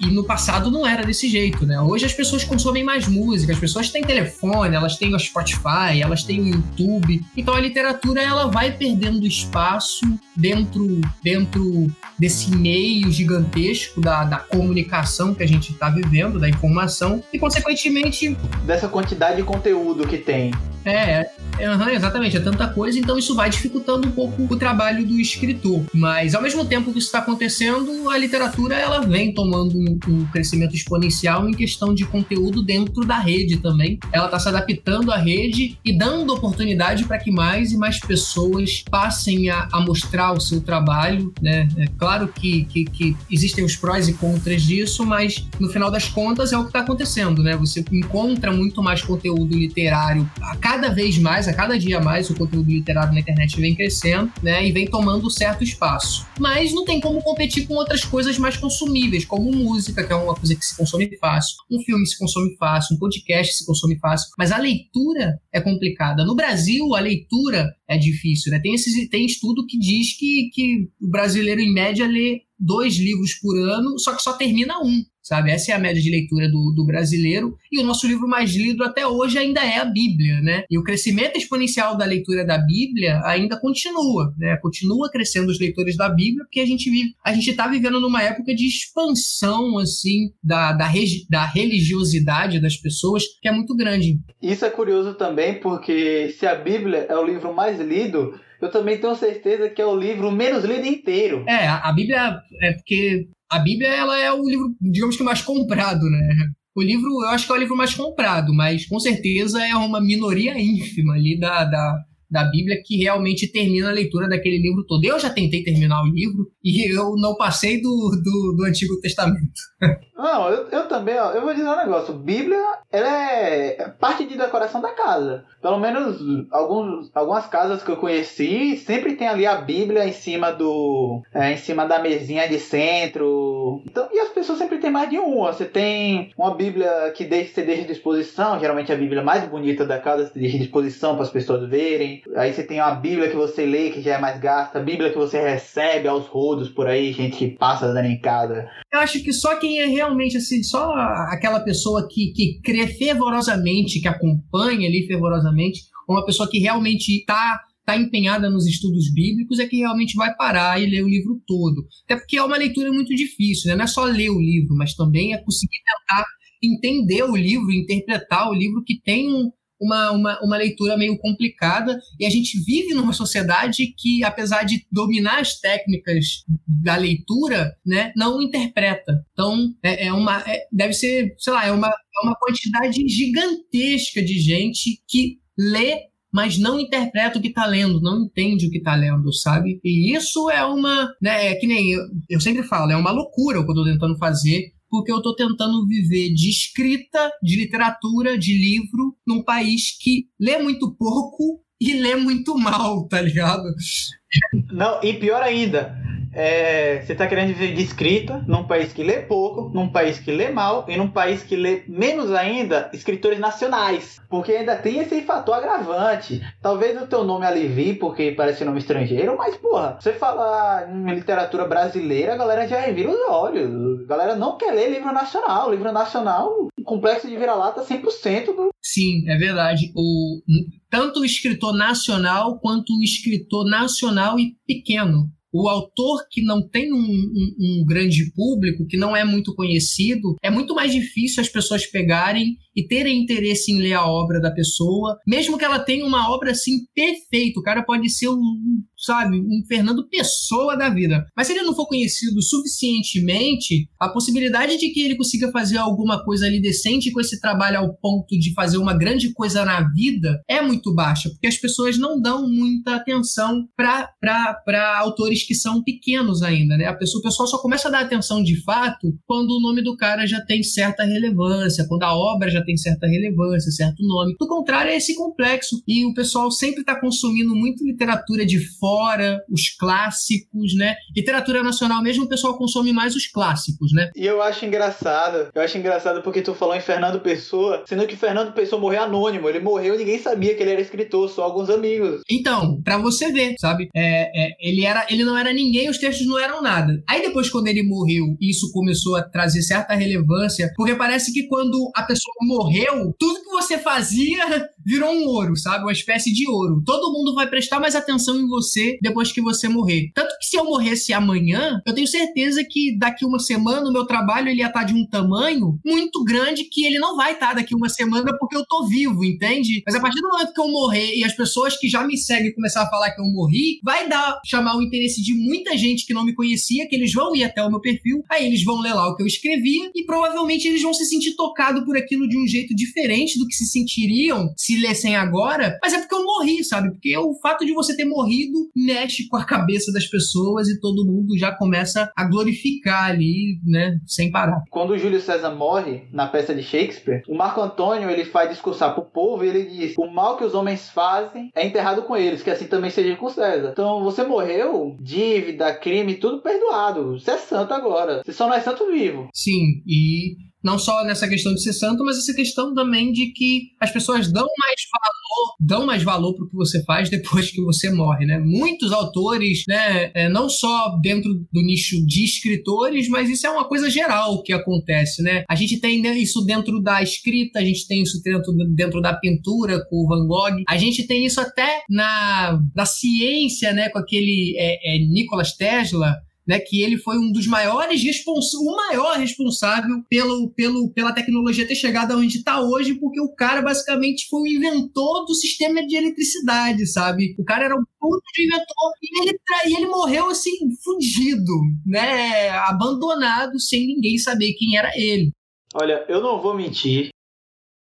e, no passado não era desse jeito, né? Hoje as pessoas consomem mais música, as pessoas têm telefone, elas têm o Spotify, elas têm o YouTube. Então a literatura ela vai perdendo espaço dentro, dentro desse meio gigantesco da, da comunicação que a gente está vivendo, da informação, e consequentemente. Dessa quantidade de conteúdo que tem. É, é exatamente, é tanta coisa, então isso vai dificultando um pouco o trabalho do escritor. Mas ao mesmo tempo que isso está acontecendo, a literatura ela vem tomando um, um, crescimento exponencial em questão de conteúdo dentro da rede também. Ela está se adaptando à rede e dando oportunidade para que mais e mais pessoas passem a, a, mostrar o seu trabalho. Né? É claro que, que, que existem os prós e contras disso, mas no final das contas é o que está acontecendo. Né? Você encontra muito mais conteúdo literário a cada vez mais, a cada dia mais, o conteúdo literário na internet vem crescendo, né? E vem tomando certo espaço. Mas não tem como competir com outras coisas mais consumíveis, como música, que é uma coisa que se consome fácil, um filme se consome fácil, um podcast se consome fácil. Mas a leitura é complicada. No Brasil, a leitura é difícil, né? Tem, esses, tem estudo que diz que, que o brasileiro, em média, lê dois livros por ano, só que só termina um sabe? Essa é a média de leitura do, do, brasileiro. E o nosso livro mais lido até hoje ainda é a Bíblia, né? E o crescimento exponencial da leitura da Bíblia ainda continua, né? Continua crescendo os leitores da Bíblia, porque a gente vive, a gente está vivendo numa época de expansão, assim, da, da, da religiosidade das pessoas, que é muito grande. Isso é curioso também, porque se a Bíblia é o livro mais lido, eu também tenho certeza que é o livro menos lido inteiro. É, a Bíblia é porque a Bíblia ela é o livro, digamos que mais comprado, né? O livro, eu acho que é o livro mais comprado, mas com certeza é uma minoria ínfima ali da, da, da Bíblia que realmente termina a leitura daquele livro todo. Eu já tentei terminar o livro e eu não passei do, do, do Antigo Testamento. Não, eu, eu também, ó, eu vou dizer um negócio. Bíblia, ela é parte de decoração da casa. Pelo menos alguns, algumas casas que eu conheci, sempre tem ali a Bíblia em cima do. É, em cima da mesinha de centro. Então, e as pessoas sempre têm mais de uma. Você tem uma Bíblia que deixa, você deixa à disposição, geralmente a Bíblia mais bonita da casa, você deixa à disposição para as pessoas verem. Aí você tem uma Bíblia que você lê, que já é mais gasta, Bíblia que você recebe aos rodos por aí, gente que passa dando em casa. Eu acho que só quem é realmente assim, só aquela pessoa que, que crê fervorosamente, que acompanha ali fervorosamente, uma pessoa que realmente está tá empenhada nos estudos bíblicos é que realmente vai parar e ler o livro todo. Até porque é uma leitura muito difícil, né? não é só ler o livro, mas também é conseguir tentar entender o livro, interpretar o livro que tem um, uma, uma, uma leitura meio complicada e a gente vive numa sociedade que, apesar de dominar as técnicas da leitura, né, não interpreta. Então, é, é uma, é, deve ser, sei lá, é uma, é uma quantidade gigantesca de gente que lê mas não interpreta o que está lendo, não entende o que está lendo, sabe? E isso é uma, né, é que nem eu, eu sempre falo, é uma loucura o que eu estou tentando fazer porque eu estou tentando viver de escrita, de literatura, de livro, num país que lê muito pouco e lê muito mal, tá ligado? Não, e pior ainda, é, você tá querendo viver de escrita num país que lê pouco, num país que lê mal e num país que lê menos ainda escritores nacionais. Porque ainda tem esse fator agravante. Talvez o teu nome alivie porque parece nome estrangeiro, mas porra, você falar em literatura brasileira, a galera já revira os olhos. A galera não quer ler livro nacional. Livro nacional, complexo de vira-lata 100% do. Sim, é verdade. O, tanto o escritor nacional quanto o escritor nacional e pequeno o autor que não tem um, um, um, grande público, que não é muito conhecido, é muito mais difícil as pessoas pegarem e terem interesse em ler a obra da pessoa, mesmo que ela tenha uma obra assim perfeita. O cara pode ser um, sabe, um Fernando Pessoa da vida. Mas se ele não for conhecido suficientemente, a possibilidade de que ele consiga fazer alguma coisa ali decente com esse trabalho ao ponto de fazer uma grande coisa na vida é muito baixa, porque as pessoas não dão muita atenção para autores que são pequenos ainda, né? A pessoa, o pessoal só começa a dar atenção de fato quando o nome do cara já tem certa relevância, quando a obra já tem certa relevância, certo nome. Do contrário, é esse complexo. E o pessoal sempre está consumindo muito literatura de fora, os clássicos, né? Literatura nacional mesmo, o pessoal consome mais os clássicos, né? E eu acho engraçado, eu acho engraçado porque tu falou em Fernando Pessoa, sendo que Fernando Pessoa morreu anônimo. Ele morreu e ninguém sabia que ele era escritor, só alguns amigos. Então, para você ver, sabe? É, é, ele, era, ele não era ninguém, os textos não eram nada. Aí depois, quando ele morreu, isso começou a trazer certa relevância, porque parece que quando a pessoa morreu, tudo que você fazia virou um ouro, sabe? Uma espécie de ouro. Todo mundo vai prestar mais atenção em você depois que você morrer. Tanto que se eu morresse amanhã, eu tenho certeza que daqui uma semana o meu trabalho ele ia estar de um tamanho muito grande que ele não vai estar daqui uma semana porque eu tô vivo, entende? Mas a partir do momento que eu morrer e as pessoas que já me seguem começar a falar que eu morri, vai dar chamar o interesse de muita gente que não me conhecia, que eles vão ir até o meu perfil, aí eles vão ler lá o que eu escrevia e provavelmente eles vão se sentir tocados por aquilo de um jeito diferente do que se sentiriam se lessem agora, mas é porque eu morri, sabe? Porque o fato de você ter morrido mexe com a cabeça das pessoas e todo mundo já começa a glorificar ali, né, sem parar. Quando o Júlio César morre na peça de Shakespeare, o Marco Antônio ele faz discursar pro povo e ele diz: "O mal que os homens fazem é enterrado com eles, que assim também seja com César". Então, você morreu, dívida, crime, tudo perdoado. Você é santo agora. Você só não é santo vivo. Sim, e não só nessa questão de ser santo, mas essa questão também de que as pessoas dão mais valor, dão mais valor para o que você faz depois que você morre, né? Muitos autores, né, é, não só dentro do nicho de escritores, mas isso é uma coisa geral que acontece, né? A gente tem isso dentro da escrita, a gente tem isso dentro, dentro da pintura com o Van Gogh, a gente tem isso até na, na ciência, né, com aquele é, é, Nikola Tesla, né, que ele foi um dos maiores responsáveis, o maior responsável pelo, pelo, pela tecnologia ter chegado aonde está hoje, porque o cara basicamente foi o inventor do sistema de eletricidade, sabe? O cara era um puto de inventor e ele, e ele morreu assim, fugido, né? Abandonado, sem ninguém saber quem era ele. Olha, eu não vou mentir,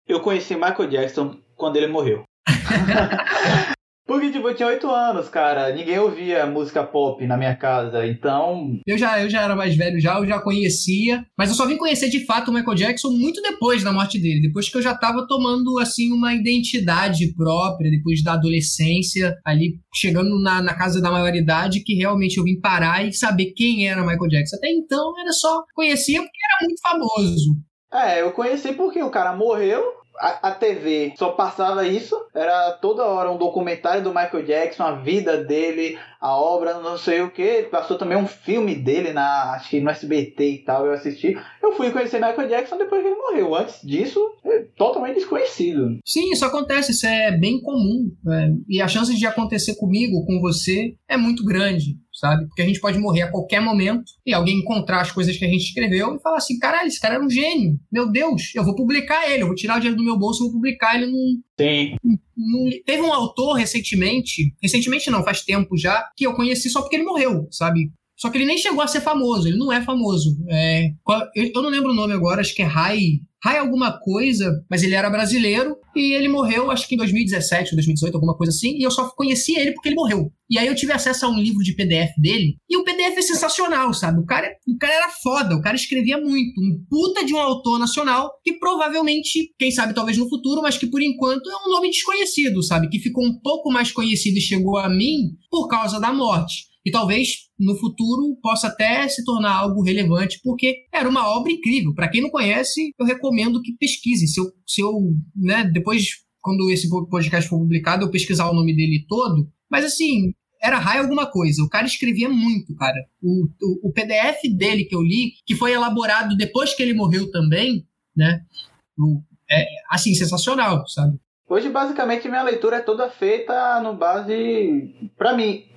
eu conheci Michael Jackson quando ele morreu. Porque, tipo, eu tinha oito anos, cara. Ninguém ouvia música pop na minha casa, então. Eu já, eu já era mais velho, já, eu já conhecia. Mas eu só vim conhecer de fato o Michael Jackson muito depois da morte dele. Depois que eu já tava tomando, assim, uma identidade própria, depois da adolescência, ali chegando na, na casa da maioridade, que realmente eu vim parar e saber quem era Michael Jackson. Até então era só conhecia porque era muito famoso. É, eu conheci porque o cara morreu, a, a, TV só passava isso, era toda hora um documentário do Michael Jackson, a vida dele, a obra, não sei o que. Passou também um filme dele na, acho que no SBT e tal, eu assisti. Eu fui conhecer Michael Jackson depois que ele morreu. Antes disso, é totalmente desconhecido. Sim, isso acontece, isso é bem comum. É, e a chance de acontecer comigo, com você, é muito grande sabe? Porque a gente pode morrer a qualquer momento e alguém encontrar as coisas que a gente escreveu e falar assim: caralho, esse cara era um gênio. Meu Deus, eu vou publicar ele, eu vou tirar o dinheiro do meu bolso e vou publicar ele num. Sim. Num, teve um autor recentemente, recentemente não, faz tempo já, que eu conheci só porque ele morreu, sabe? Só que ele nem chegou a ser famoso, ele não é famoso. É, eu, não lembro o nome agora, acho que é Rai. Rai alguma coisa, mas ele era brasileiro e ele morreu, acho que em 2017 ou 2018, alguma coisa assim, e eu só conheci ele porque ele morreu. E aí eu tive acesso a um livro de PDF dele, e o PDF é sensacional, sabe? O cara, o cara era foda, o cara escrevia muito, um puta de um autor nacional que provavelmente, quem sabe talvez no futuro, mas que por enquanto é um nome desconhecido, sabe? Que ficou um pouco mais conhecido e chegou a mim por causa da morte. E talvez no futuro possa até se tornar algo relevante, porque era uma obra incrível. Para quem não conhece, eu recomendo que pesquise. Se eu, se eu né, depois, quando esse podcast for publicado, eu pesquisar o nome dele todo. Mas assim, era raio alguma coisa. O cara escrevia muito, cara. O, o, o, PDF dele que eu li, que foi elaborado depois que ele morreu também, né? O, é, assim, sensacional, sabe? Hoje, basicamente, minha leitura é toda feita no base. Para mim,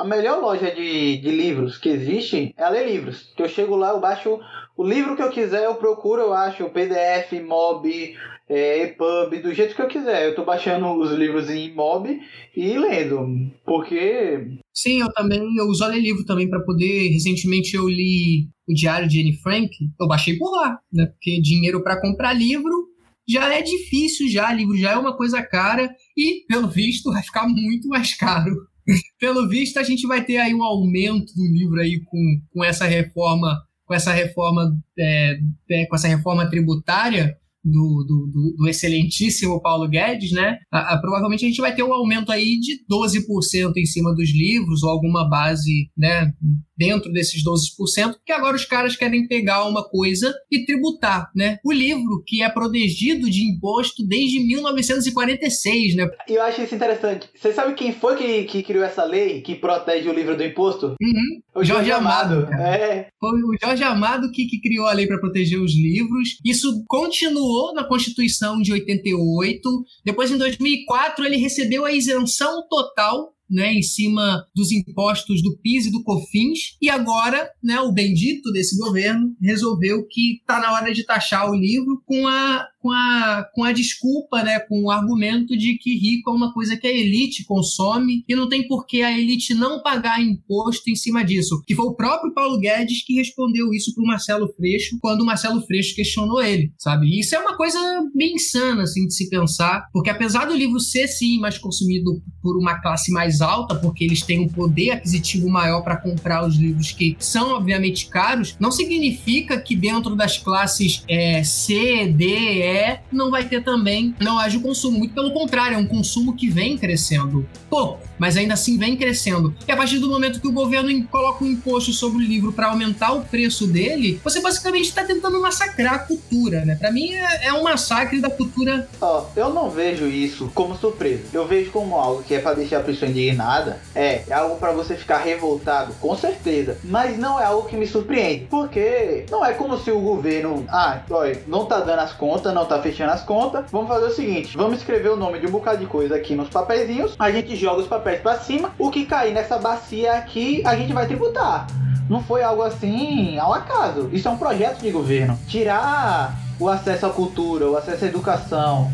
a melhor loja de, de livros que existe é a Ler Livros. Que eu chego lá, eu baixo o livro que eu quiser, eu procuro, eu acho PDF, MOB, é, EPUB, do jeito que eu quiser. Eu tô baixando os livros em MOB e lendo, porque... Sim, eu também, eu uso a Ler Livro também para poder... Recentemente eu li o Diário de Anne Frank, eu baixei por lá, né? Porque dinheiro para comprar livro já é difícil já, livro já é uma coisa cara e, pelo visto, vai ficar muito mais caro. Pelo visto, a gente vai ter aí um aumento do livro aí com, com essa reforma, com essa reforma, é, é, com essa reforma tributária do, do, do, excelentíssimo Paulo Guedes, né? A, a, provavelmente a gente vai ter um aumento aí de 12% em cima dos livros, ou alguma base, né? Dentro desses 12%, porque agora os caras querem pegar uma coisa e tributar, né? O livro, que é protegido de imposto desde 1946, né? E eu acho isso interessante. Você sabe quem foi que, que criou essa lei que protege o livro do imposto? Uhum. O Jorge, Jorge Amado. Amado é. Foi o Jorge Amado que, que criou a lei para proteger os livros. Isso continua continuou na Constituição de 88. Depois, em 2004, ele recebeu a isenção total né, em cima dos impostos do PIS e do COFINS, e agora né, o bendito desse governo resolveu que está na hora de taxar o livro com a com a, com a desculpa, né, com o argumento de que rico é uma coisa que a elite consome e não tem por que a elite não pagar imposto em cima disso. Que foi o próprio Paulo Guedes que respondeu isso para o Marcelo Freixo quando o Marcelo Freixo questionou ele, sabe? Isso é uma coisa bem insana, assim, de se pensar, porque apesar do livro ser, sim, mais consumido por uma classe mais alta, porque eles têm um poder aquisitivo maior para comprar os livros que são, obviamente, caros, não significa que dentro das classes é, C, D, E, não vai ter também, não haja o consumo. Muito pelo contrário, é um consumo que vem crescendo. Pouco, mas ainda assim vem crescendo. E a partir do momento que o governo coloca um imposto sobre o livro para aumentar o preço dele, você basicamente está tentando massacrar a cultura, né? Para mim é, é, um massacre da cultura. Ó, oh, eu não vejo isso como surpresa. Eu vejo como algo que é para deixar a pessoa indignada. É, é algo para você ficar revoltado, com certeza. Mas não é algo que me surpreende, porque não é como se o governo, ah, olha, não tá dando as contas, não tá fechando as contas. Vamos fazer o seguinte: vamos escrever o nome de um bocado de coisa aqui nos papeizinhos. A gente joga os papéis para cima. O que cair nessa bacia aqui, a gente vai tributar. Não foi algo assim ao acaso. Isso é um projeto de governo. Tirar o acesso à cultura, o acesso à educação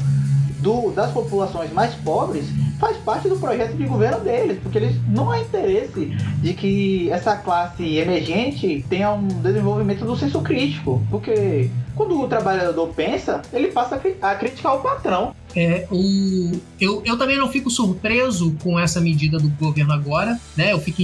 do, das populações mais pobres faz parte do projeto de governo deles, porque eles não há interesse de que essa classe emergente tenha um desenvolvimento do senso crítico, porque quando o trabalhador pensa, ele passa a criticar o patrão. É, o, eu, eu também não fico surpreso com essa medida do governo agora, né? Eu fico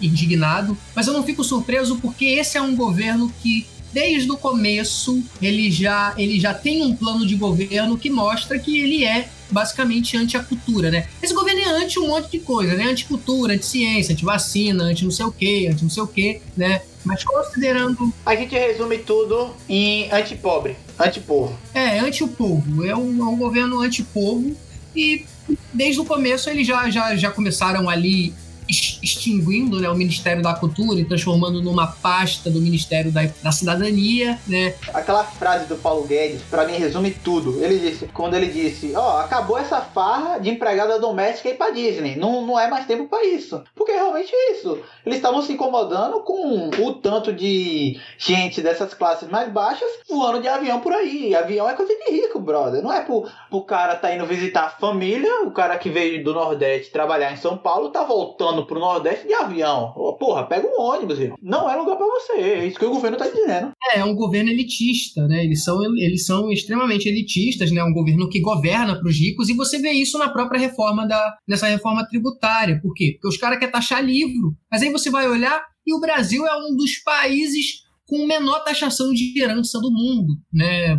indignado, mas eu não fico surpreso porque esse é um governo que desde o começo ele já, ele já tem um plano de governo que mostra que ele é basicamente anti a cultura, né? Esse governo é anti um monte de coisa, né? Anti-cultura, anti-ciência, anti-vacina, anti não sei o quê, anti não sei o quê, né? Mas considerando. A gente resume tudo em anti-pobre, anti-povo. É, anti o povo. É um, é um governo anti-povo e desde o começo eles já, já, já começaram ali extinguindo né, o Ministério da Cultura e transformando numa pasta do Ministério da, da Cidadania, né? Aquela frase do Paulo Guedes, para mim, resume tudo. Ele disse, quando ele disse, ó, oh, acabou essa farra de empregada doméstica ir pra Disney. Não, não é mais tempo para isso. Porque é realmente isso. Eles estavam se incomodando com o tanto de gente dessas classes mais baixas voando de avião por aí. Avião é coisa de rico, brother. Não é pro, pro cara tá indo visitar a família, o cara que veio do Nordeste trabalhar em São Paulo tá voltando voltando pro Nordeste de avião. Porra, pega um ônibus, irmão. Não é lugar para você. É isso que o governo tá dizendo. É, é um governo elitista, né? Eles são, eles são extremamente elitistas, né? Um governo que governa para os ricos e você vê isso na própria reforma da nessa reforma tributária. Por quê? Porque os caras querem taxar livro. Mas aí você vai olhar e o Brasil é um dos países com menor taxação de herança do mundo, né? É,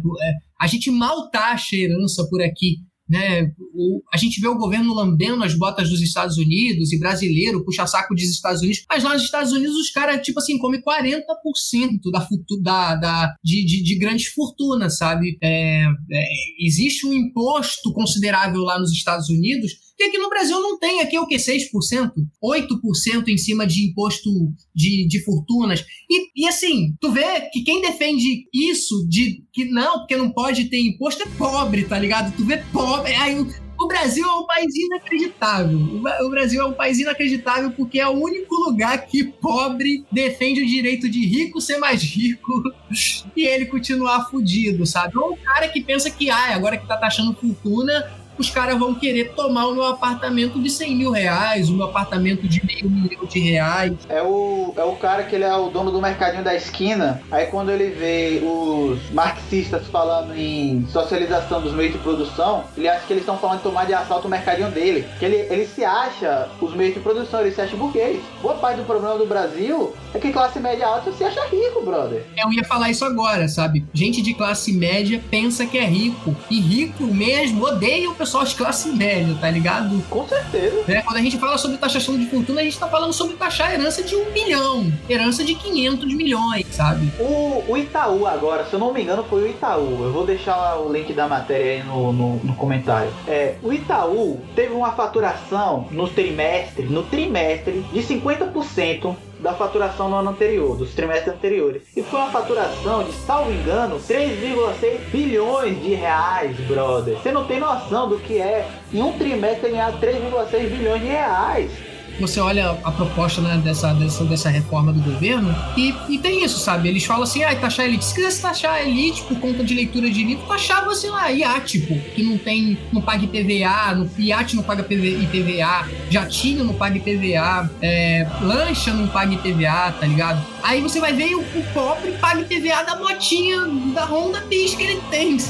a gente mal taxa herança por aqui. Né? O, a gente vê o governo lambendo as botas dos Estados Unidos e brasileiro puxa saco dos Estados Unidos, mas lá nos Estados Unidos os caras, tipo assim, comem 40% da, da, da, de, de, de grandes fortunas, sabe? É, é, existe um imposto considerável lá nos Estados Unidos que aqui no Brasil não tem, aqui é o que? 6%? 8% em cima de imposto de, de fortunas. E, e assim, tu vê que quem defende isso, de que não, porque não pode ter imposto, é pobre, tá ligado? Tu vê pobre. Aí o Brasil é um país inacreditável. O Brasil é um país inacreditável porque é o único lugar que pobre defende o direito de rico ser mais rico e ele continuar fudido, sabe? Ou o cara que pensa que, ah, agora que tá taxando fortuna, os caras vão querer tomar o meu apartamento de 100 mil reais, o meu apartamento de meio milhão de reais. É o, é o cara que ele é o dono do mercadinho da esquina, aí quando ele vê os marxistas falando em socialização dos meios de produção, ele acha que eles estão falando de tomar de assalto o mercadinho dele. Que ele, ele se acha os meios de produção, ele se acha burguês. Boa parte do problema do Brasil é que classe média alta se acha rico, brother. Eu ia falar isso agora, sabe? Gente de classe média pensa que é rico. E rico mesmo odeia o pessoal de classe média, tá ligado? Com certeza. É, quando a gente fala sobre taxação de fortuna, a gente tá falando sobre taxar herança de um milhão, herança de 500 milhões, sabe? O, o Itaú agora, se eu não me engano, foi o Itaú. Eu vou deixar o link da matéria aí no, no, no comentário. É, o Itaú teve uma faturação no trimestre, no trimestre, de 50% da faturação no ano anterior, dos trimestres anteriores. E foi uma faturação de, salvo engano, 3,6 bilhões de reais, brother. Você não tem noção do que é em um trimestre ganhar 3,6 bilhões de reais você olha a proposta né, dessa, dessa, dessa reforma do governo e, e tem isso, sabe? Eles falam assim, ah, taxar elite. Se quisesse taxar a elite por conta de leitura de livro, taxava, sei lá, iate, pô, que não tem, não paga IPVA, no, iate não paga PV, IPVA, jatinho não paga IPVA, é, lancha não paga IPVA, tá ligado? Aí você vai ver o, o pobre paga IPVA da motinha, da Honda Bis que ele tem.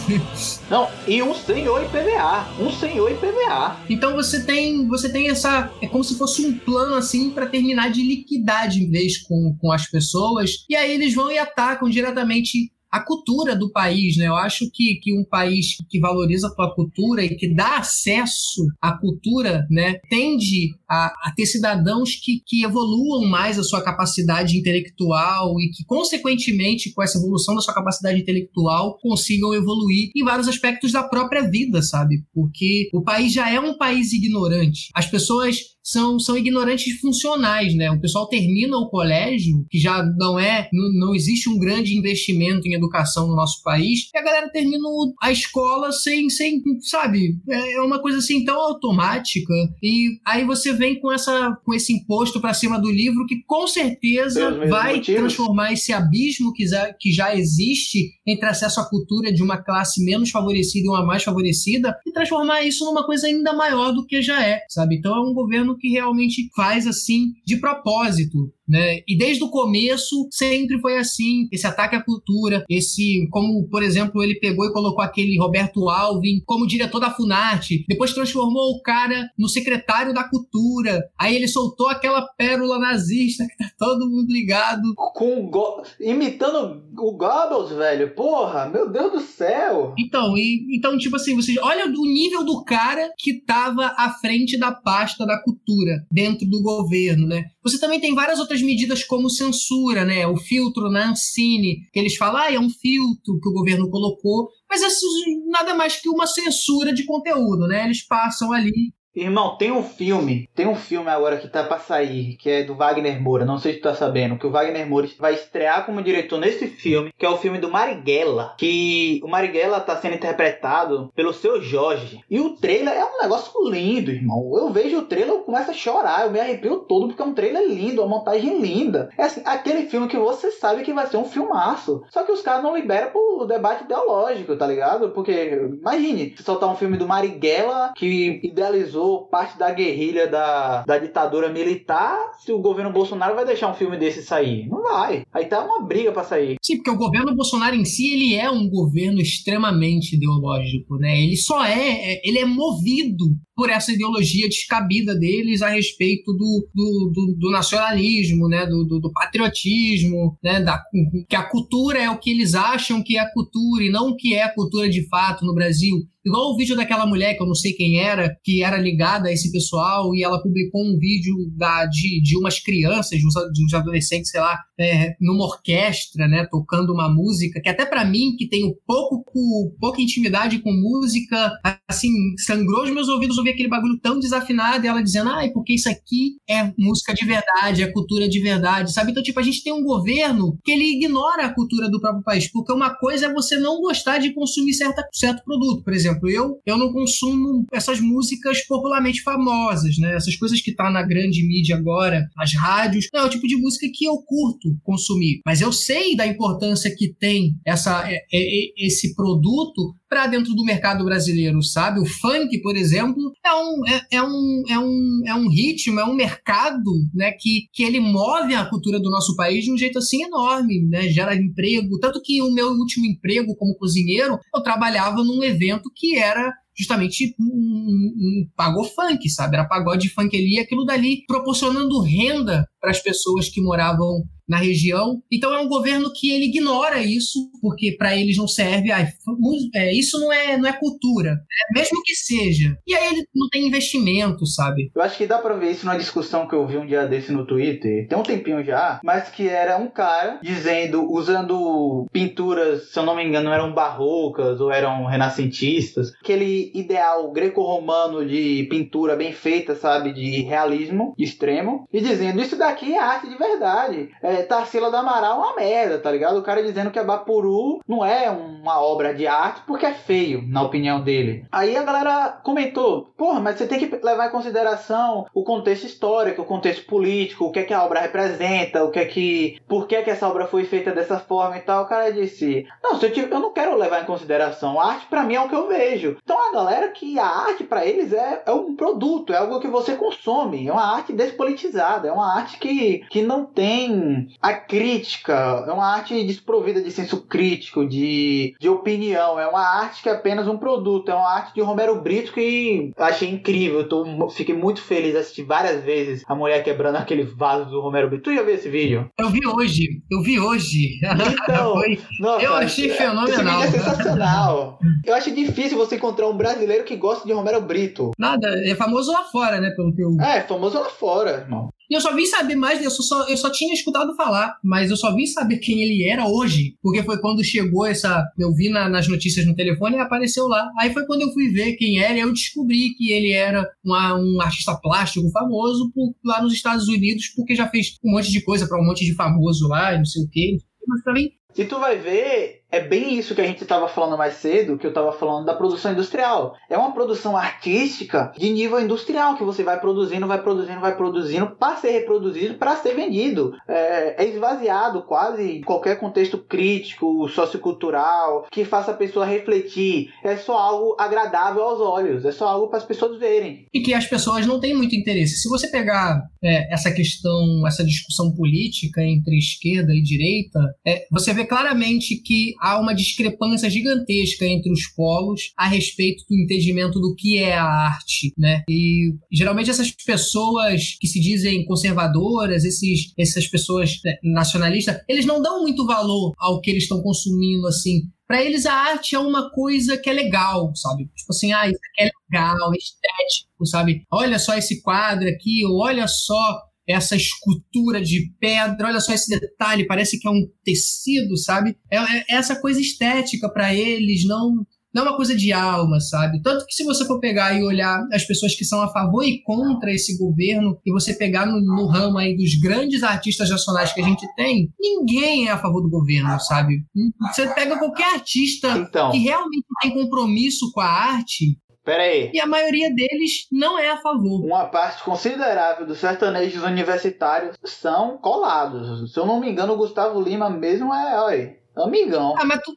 Não, e um senhor IPVA, um senhor IPVA. Então você tem, você tem essa, é como se fosse um plano assim para terminar de liquidar de vez com, com as pessoas. E aí eles vão e atacam diretamente a cultura do país, né? Eu acho que, que um país que valoriza a tua cultura e que dá acesso à cultura, né, tende a, a, ter cidadãos que, que evoluam mais a sua capacidade intelectual e que, consequentemente, com essa evolução da sua capacidade intelectual, consigam evoluir em vários aspectos da própria vida, sabe? Porque o país já é um país ignorante. As pessoas são, são ignorantes funcionais, né? O pessoal termina o colégio, que já não é, não, não existe um grande investimento em educação no nosso país, e a galera termina a escola sem, sem sabe? É uma coisa assim tão automática. E aí você vem com, essa, com esse imposto para cima do livro que com certeza vai motivos. transformar esse abismo que já, que já existe entre acesso à cultura de uma classe menos favorecida e uma mais favorecida e transformar isso numa coisa ainda maior do que já é, sabe? Então é um governo que realmente faz assim de propósito né? E desde o começo sempre foi assim, esse ataque à cultura, esse como, por exemplo, ele pegou e colocou aquele Roberto Alvin como diretor da Funarte, depois transformou o cara no secretário da cultura. Aí ele soltou aquela pérola nazista que tá todo mundo ligado. Com go... imitando o Goebbels, velho. Porra, meu Deus do céu. Então, e, então tipo assim, vocês olha o nível do cara que tava à frente da pasta da cultura dentro do governo, né? Você também tem várias outras medidas como censura, né? O filtro na Ancine, que eles falam, ah, é um filtro que o governo colocou, mas isso nada mais que uma censura de conteúdo, né? Eles passam ali Irmão, tem um filme, tem um filme agora que tá pra sair, que é do Wagner Moura, não sei se tu tá sabendo, que o Wagner Moura vai estrear como diretor nesse filme, que é o filme do Marighella, que o Marighella tá sendo interpretado pelo seu Jorge. E o trailer é um negócio lindo, irmão. Eu vejo o trailer, eu começo a chorar, eu me arrepio todo, porque é um trailer lindo, uma montagem linda. É assim, aquele filme que você sabe que vai ser um filmaço. Só que os caras não liberam pro debate ideológico, tá ligado? Porque, imagine, se soltar um filme do Marighella que idealizou parte da guerrilha da, da ditadura militar se o governo Bolsonaro vai deixar um filme desse sair. Não vai. Aí tá uma briga para sair. Sim, porque o governo Bolsonaro em si, ele é um governo extremamente ideológico, né? Ele só é, é ele é movido por essa ideologia descabida deles a respeito do, do, do, do nacionalismo, né, do, do, do, patriotismo, né, da, que a cultura é o que eles acham que é cultura e não o que é cultura de fato no Brasil. Igual o vídeo daquela mulher, que eu não sei quem era, que era ligada a esse pessoal, e ela publicou um vídeo da, de, de umas crianças, de uns, de uns adolescentes, sei lá, é, numa orquestra, né, tocando uma música, que até para mim, que tenho pouco, pouca intimidade com música, assim, sangrou os meus ouvidos ouvir aquele bagulho tão desafinado, e ela dizendo, ai, porque isso aqui é música de verdade, é cultura de verdade, sabe? Então, tipo, a gente tem um governo que ele ignora a cultura do próprio país, porque uma coisa é você não gostar de consumir certa, certo produto, por exemplo, eu, eu não consumo essas músicas popularmente famosas, né? Essas coisas que tá na grande mídia agora, as rádios, não é o tipo de música que eu curto consumir. Mas eu sei da importância que tem essa, é, é, esse produto para dentro do mercado brasileiro, sabe? O funk, por exemplo, é um, é, é, um, é, um, é um ritmo, é um mercado né, que, que ele move a cultura do nosso país de um jeito assim enorme, né? Gera emprego. Tanto que o meu último emprego como cozinheiro, eu trabalhava num evento que era justamente um, um, um pagou funk, sabe? Era pagode funk ali, aquilo dali proporcionando renda para as pessoas que moravam na região. Então é um governo que ele ignora isso, porque para eles não serve. É, isso não é, não é cultura, né? mesmo que seja. E aí ele não tem investimento, sabe? Eu acho que dá pra ver isso numa discussão que eu vi um dia desse no Twitter, tem um tempinho já, mas que era um cara dizendo, usando pinturas, se eu não me engano, eram barrocas ou eram renascentistas, aquele ideal greco-romano de pintura bem feita, sabe, de realismo extremo, e dizendo isso daqui é arte de verdade. É, Tarsila do Amaral é uma merda, tá ligado? O cara dizendo que a Bapuru não é uma obra de arte porque é feio, na opinião dele. Aí a galera comentou, porra, mas você tem que levar em consideração o contexto histórico, o contexto político, o que é que a obra representa, o que é que... por que é que essa obra foi feita dessa forma e tal. O cara disse, não, eu, eu não quero levar em consideração. A arte para mim é o que eu vejo. Então a galera que a arte para eles é, é um produto, é algo que você consome, é uma arte despolitizada, é uma arte que, que não tem a crítica, é uma arte desprovida de senso crítico, de, de opinião. É uma arte que é apenas um produto. É uma arte de Romero Brito que achei incrível. Eu tô, fiquei muito feliz de assistir várias vezes a mulher quebrando aquele vaso do Romero Brito. Tu já viu esse vídeo? Eu vi hoje. Eu vi hoje. Então, Foi, nossa, eu achei fenomenal. Esse vídeo é sensacional. eu acho difícil você encontrar um brasileiro que gosta de Romero Brito. Nada, é famoso lá fora, né? Pelo que eu... É, famoso lá fora, irmão. E eu só vim saber mais, eu só, eu só tinha escutado falar, mas eu só vim saber quem ele era hoje, porque foi quando chegou essa. Eu vi na, nas notícias no telefone e apareceu lá. Aí foi quando eu fui ver quem era e eu descobri que ele era uma, um artista plástico famoso por, lá nos Estados Unidos, porque já fez um monte de coisa para um monte de famoso lá e não sei o quê. Mas mim. E tu vai ver, é bem isso que a gente estava falando mais cedo, que eu estava falando da produção industrial. É uma produção artística de nível industrial que você vai produzindo, vai produzindo, vai produzindo para ser reproduzido, para ser vendido. É, é, esvaziado quase qualquer contexto crítico, sociocultural, que faça a pessoa refletir. É só algo agradável aos olhos, é só algo para as pessoas verem. E que as pessoas não têm muito interesse. Se você pegar é, essa questão, essa discussão política entre esquerda e direita, é, você vê claramente que há uma discrepância gigantesca entre os polos a respeito do entendimento do que é a arte, né? E geralmente essas pessoas que se dizem conservadoras, esses, essas pessoas né, nacionalistas, eles não dão muito valor ao que eles estão consumindo, assim. Para eles a arte é uma coisa que é legal, sabe? Tipo assim, ah, isso aqui é legal, estético, sabe? Olha só esse quadro aqui, ou olha só essa escultura de pedra, olha só esse detalhe, parece que é um tecido, sabe? É, é essa coisa estética para eles, não não é uma coisa de alma, sabe? Tanto que se você for pegar e olhar as pessoas que são a favor e contra esse governo, e você pegar no, no ramo aí dos grandes artistas nacionais que a gente tem, ninguém é a favor do governo, sabe? Você pega qualquer artista então, que realmente tem compromisso com a arte, Pera aí. E a maioria deles não é a favor. Uma parte considerável dos sertanejos universitários são colados. Se eu não me engano, o Gustavo Lima mesmo é, olha, Amigão. Ah, mas, tu,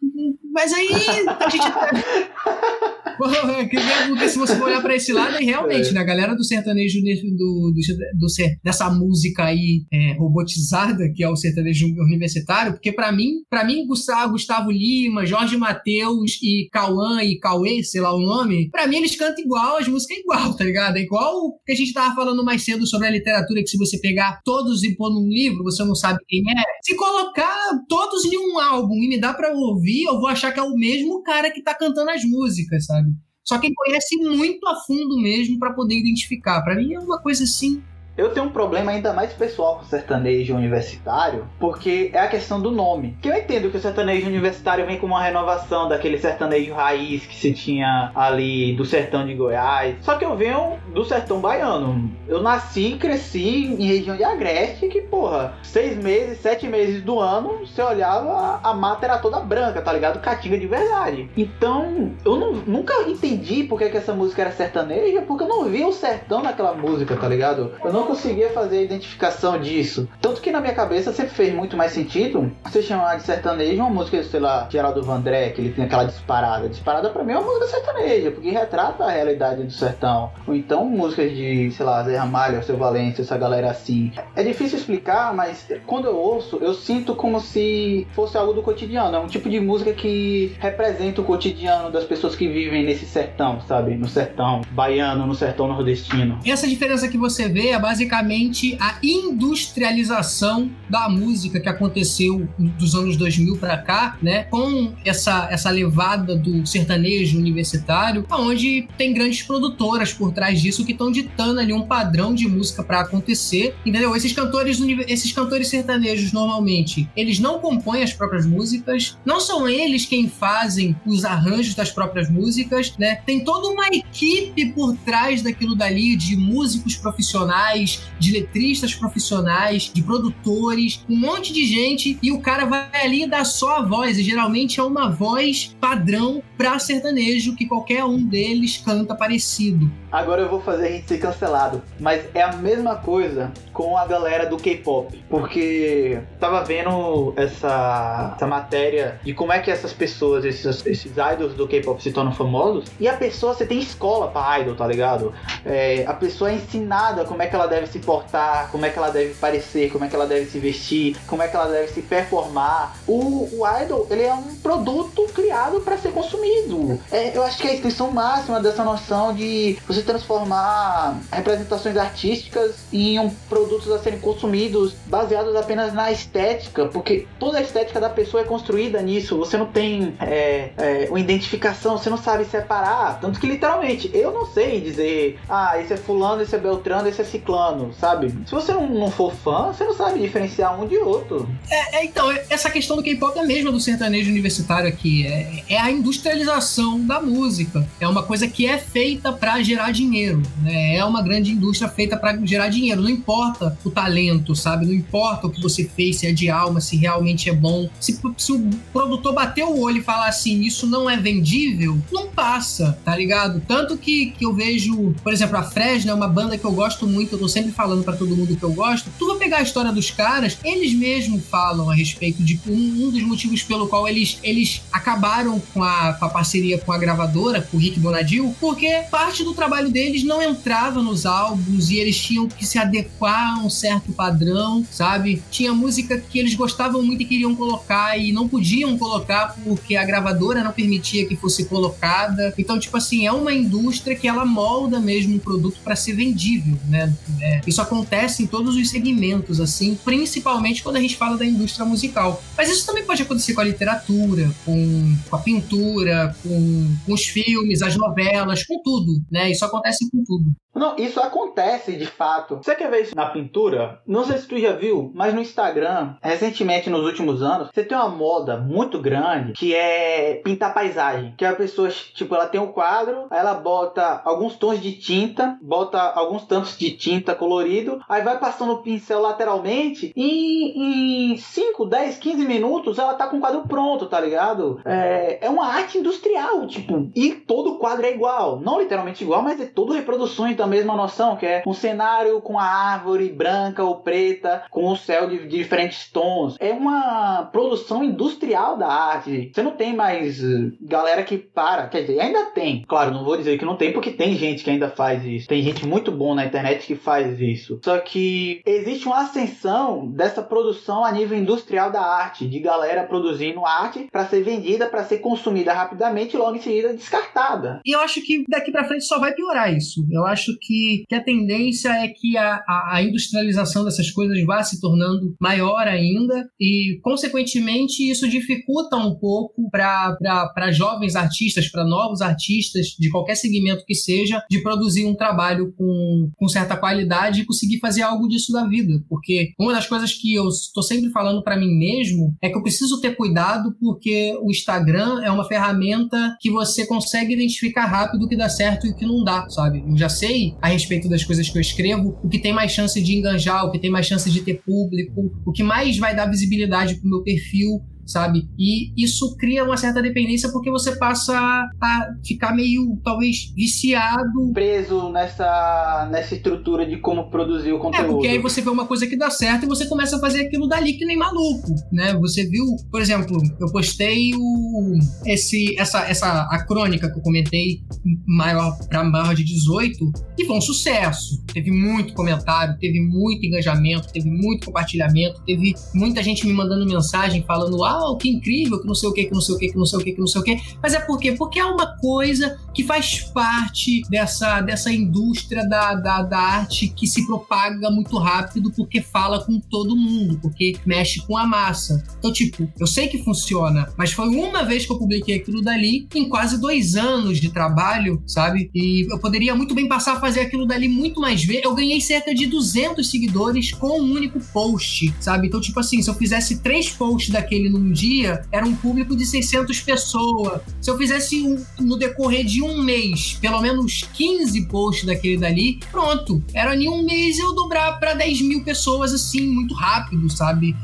mas aí a gente. Porque se você for olhar pra esse lado, aí realmente, é. né? A galera do sertanejo do, do, do, dessa música aí é, robotizada, que é o sertanejo universitário, porque para mim, para mim, Gustavo, Gustavo Lima, Jorge Mateus e Cauã e Cauê, sei lá o nome, para mim eles cantam igual, as músicas é igual, tá ligado? É igual o que a gente tava falando mais cedo sobre a literatura, que se você pegar todos e pôr num livro, você não sabe quem é. Se colocar todos em um álbum e me dá pra ouvir, eu vou achar que é o mesmo cara que tá cantando as músicas, sabe? Só quem conhece muito a fundo mesmo para poder identificar. Para mim é uma coisa assim eu tenho um problema ainda mais pessoal com sertanejo universitário, porque é a questão do nome. Que eu entendo que o sertanejo universitário vem com uma renovação daquele sertanejo raiz que se tinha ali do sertão de Goiás. Só que eu venho do sertão baiano. Eu nasci e cresci em região de Agreste, que, porra, seis meses, sete meses do ano, você olhava, a mata era toda branca, tá ligado? Caatinga de verdade. Então, eu não, nunca entendi por que, que essa música era sertaneja, porque eu não via o sertão naquela música, tá ligado? Eu não conseguia fazer a identificação disso. Tanto que na minha cabeça sempre fez muito mais sentido você chamar de sertanejo uma música, sei lá, Geraldo Vandré, que ele tem aquela disparada. Disparada pra mim é uma música sertaneja, porque retrata a realidade do sertão. Ou então músicas de, sei lá, Zé Ramalho, Seu Valência, essa galera assim. É difícil explicar, mas quando eu ouço, eu sinto como se fosse algo do cotidiano. É um tipo de música que representa o cotidiano das pessoas que vivem nesse sertão, sabe? No sertão baiano, no sertão nordestino. Essa diferença que você vê é base basicamente a industrialização da música que aconteceu dos anos 2000 para cá, né? Com essa, essa levada do sertanejo universitário, onde tem grandes produtoras por trás disso que estão ditando ali um padrão de música para acontecer, entendeu? Esses cantores, esses cantores sertanejos normalmente, eles não compõem as próprias músicas, não são eles quem fazem os arranjos das próprias músicas, né? Tem toda uma equipe por trás daquilo dali de músicos profissionais de letristas profissionais, de produtores, um monte de gente, e o cara vai ali dar só a voz, e geralmente é uma voz padrão pra sertanejo que qualquer um deles canta parecido. Agora eu vou fazer a gente ser cancelado, mas é a mesma coisa com a galera do K-pop, porque tava vendo essa, essa matéria de como é que essas pessoas, esses, esses idols do K-pop se tornam famosos, e a pessoa, você tem escola pra idol, tá ligado? É, a pessoa é ensinada como é que ela deve se portar, como é que ela deve parecer, como é que ela deve se vestir, como é que ela deve se performar. O, o idol, ele é um produto criado para ser consumido. É, eu acho que é a extensão máxima dessa noção de você transformar representações artísticas em um produtos a serem consumidos baseados apenas na estética, porque toda a estética da pessoa é construída nisso. Você não tem é, é, uma identificação, você não sabe separar. Tanto que literalmente eu não sei dizer, ah, esse é fulano, esse é beltrano, esse é ciclano sabe? Se você não, não for fã, você não sabe diferenciar um de outro. É, é então, essa questão do K-pop é a mesma do sertanejo universitário aqui. É, é, a industrialização da música. É uma coisa que é feita para gerar dinheiro. Né? É uma grande indústria feita para gerar dinheiro. Não importa o talento, sabe? Não importa o que você fez, se é de alma, se realmente é bom. Se, se o produtor bater o olho e falar assim, isso não é vendível, não passa, tá ligado? Tanto que, que eu vejo, por exemplo, a Fresno é uma banda que eu gosto muito, eu sempre falando para todo mundo que eu gosto, tu vai pegar a história dos caras, eles mesmos falam a respeito de um, um dos motivos pelo qual eles, eles acabaram com a, com a parceria com a gravadora, com o Rick Bonadil, porque parte do trabalho deles não entrava nos álbuns e eles tinham que se adequar a um certo padrão, sabe? Tinha música que eles gostavam muito e queriam colocar e não podiam colocar porque a gravadora não permitia que fosse colocada. Então, tipo assim, é uma indústria que ela molda mesmo um produto para ser vendível, né? É, isso acontece em todos os segmentos, assim, principalmente quando a gente fala da indústria musical. Mas isso também pode acontecer com a literatura, com, com a pintura, com, com os filmes, as novelas, com tudo, né? Isso acontece com tudo. Não, isso acontece de fato. Você quer ver isso na pintura? Não sei se tu já viu, mas no Instagram, recentemente nos últimos anos, você tem uma moda muito grande que é pintar paisagem. Que a pessoa, tipo, ela tem um quadro, ela bota alguns tons de tinta, bota alguns tantos de tinta tinta colorido, aí vai passando o pincel lateralmente e em 5, 10, 15 minutos ela tá com o quadro pronto, tá ligado? É, é uma arte industrial, tipo, e todo quadro é igual. Não literalmente igual, mas é todo reproduções da mesma noção, que é um cenário com a árvore branca ou preta, com o céu de, de diferentes tons. É uma produção industrial da arte. Você não tem mais galera que para, quer dizer, ainda tem. Claro, não vou dizer que não tem, porque tem gente que ainda faz isso. Tem gente muito bom na internet que faz isso. Só que existe uma ascensão dessa produção a nível industrial da arte, de galera produzindo arte para ser vendida, para ser consumida rapidamente e logo em seguida descartada. E eu acho que daqui para frente só vai piorar isso. Eu acho que, que a tendência é que a, a, a industrialização dessas coisas vá se tornando maior ainda e, consequentemente, isso dificulta um pouco para jovens artistas, para novos artistas de qualquer segmento que seja, de produzir um trabalho com, com certa qualidade e conseguir fazer algo disso da vida. Porque uma das coisas que eu estou sempre falando para mim mesmo é que eu preciso ter cuidado porque o Instagram é uma ferramenta que você consegue identificar rápido o que dá certo e o que não dá, sabe? Eu já sei a respeito das coisas que eu escrevo, o que tem mais chance de enganjar, o que tem mais chance de ter público, o que mais vai dar visibilidade pro meu perfil sabe? E isso cria uma certa dependência porque você passa a ficar meio, talvez, viciado. Preso nessa, nessa estrutura de como produzir o conteúdo. É, porque aí você vê uma coisa que dá certo e você começa a fazer aquilo dali que nem maluco, né? Você viu, por exemplo, eu postei o, esse, essa, essa, a crônica que eu comentei maior para maior de 18 e foi um sucesso. Teve muito comentário, teve muito engajamento, teve muito compartilhamento, teve muita gente me mandando mensagem falando, ah, uau, que incrível, que não sei o que, que não sei o que, que não sei o que, que não sei o que. Mas é por quê? Porque é uma coisa que faz parte dessa, dessa indústria da, da, da arte que se propaga muito rápido porque fala com todo mundo, porque mexe com a massa. Então, tipo, eu sei que funciona, mas foi uma vez que eu publiquei aquilo dali em quase dois anos de trabalho, sabe? E eu poderia muito bem passar a fazer aquilo dali muito mais vezes. Eu ganhei cerca de 200 seguidores com um único post, sabe? Então, tipo assim, se eu fizesse três posts daquele num dia, era um público de 600 pessoas. Se eu fizesse um, no decorrer de um mês, pelo menos 15 posts daquele dali, pronto. Era em um mês eu dobrar para 10 mil pessoas, assim, muito rápido, sabe?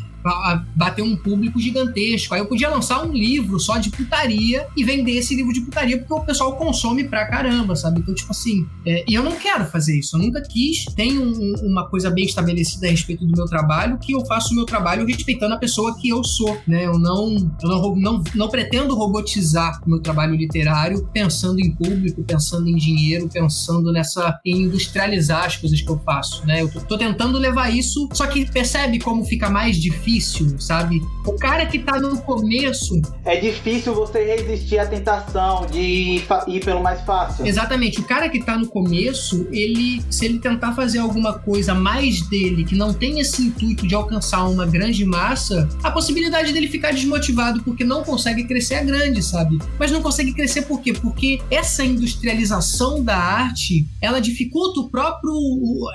Bater um público gigantesco. Aí eu podia lançar um livro só de putaria e vender esse livro de putaria porque o pessoal consome pra caramba, sabe? Então, tipo assim, é, e eu não quero fazer isso. Eu nunca quis. Tenho um, uma coisa bem estabelecida a respeito do meu trabalho, que eu faço o meu trabalho respeitando a pessoa que eu sou, né? Eu não, eu não, não, não pretendo robotizar o meu trabalho literário pensando em público, pensando em dinheiro, pensando nessa em industrializar as coisas que eu faço, né? Eu tô, tô tentando levar isso, só que percebe como fica mais difícil difícil, sabe? O cara que tá no começo. É difícil você resistir à tentação de ir pelo mais fácil. Exatamente. O cara que tá no começo, ele, se ele tentar fazer alguma coisa mais dele, que não tem esse intuito de alcançar uma grande massa, a possibilidade dele ficar desmotivado porque não consegue crescer é grande, sabe? Mas não consegue crescer por quê? Porque essa industrialização da arte, ela dificulta o próprio,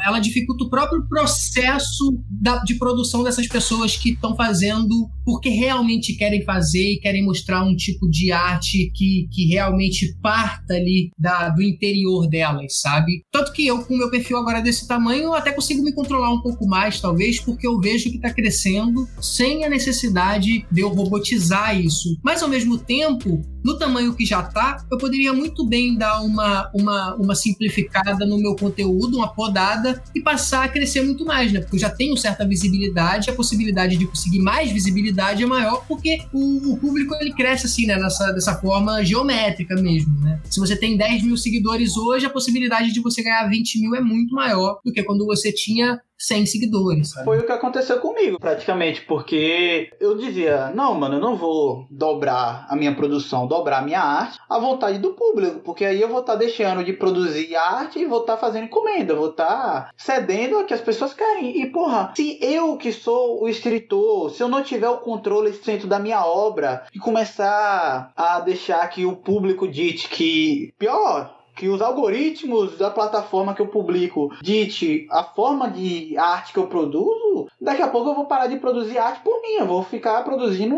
ela dificulta o próprio processo da, de produção dessas pessoas que estão fazendo porque realmente querem fazer e querem mostrar um tipo de arte que, que realmente parta ali da, do interior delas, sabe? Tanto que eu, com meu perfil agora desse tamanho, até consigo me controlar um pouco mais, talvez, porque eu vejo que está crescendo sem a necessidade de eu robotizar isso. Mas, ao mesmo tempo, no tamanho que já tá, eu poderia muito bem dar uma, uma, uma simplificada no meu conteúdo, uma podada e passar a crescer muito mais, né? Porque eu já tenho certa visibilidade, a possibilidade de conseguir mais visibilidade é maior porque o, o público ele cresce assim, né? Nessa, dessa forma geométrica mesmo, né? Se você tem 10 mil seguidores hoje, a possibilidade de você ganhar 20 mil é muito maior do que quando você tinha 100 seguidores. Sabe? Foi o que aconteceu comigo, praticamente, porque eu dizia: não, mano, eu não vou dobrar a minha produção, dobrar a minha arte à vontade do público, porque aí eu vou estar tá deixando de produzir arte e vou estar tá fazendo encomenda, vou estar tá cedendo a que as pessoas querem. E, porra, se eu que sou o escritor, se eu não tiver o controle centro da minha obra e começar a deixar que o público dite que, pior, que os algoritmos da plataforma que eu publico dite a forma de arte que eu produzo, daqui a pouco eu vou parar de produzir arte por mim. Eu vou ficar produzindo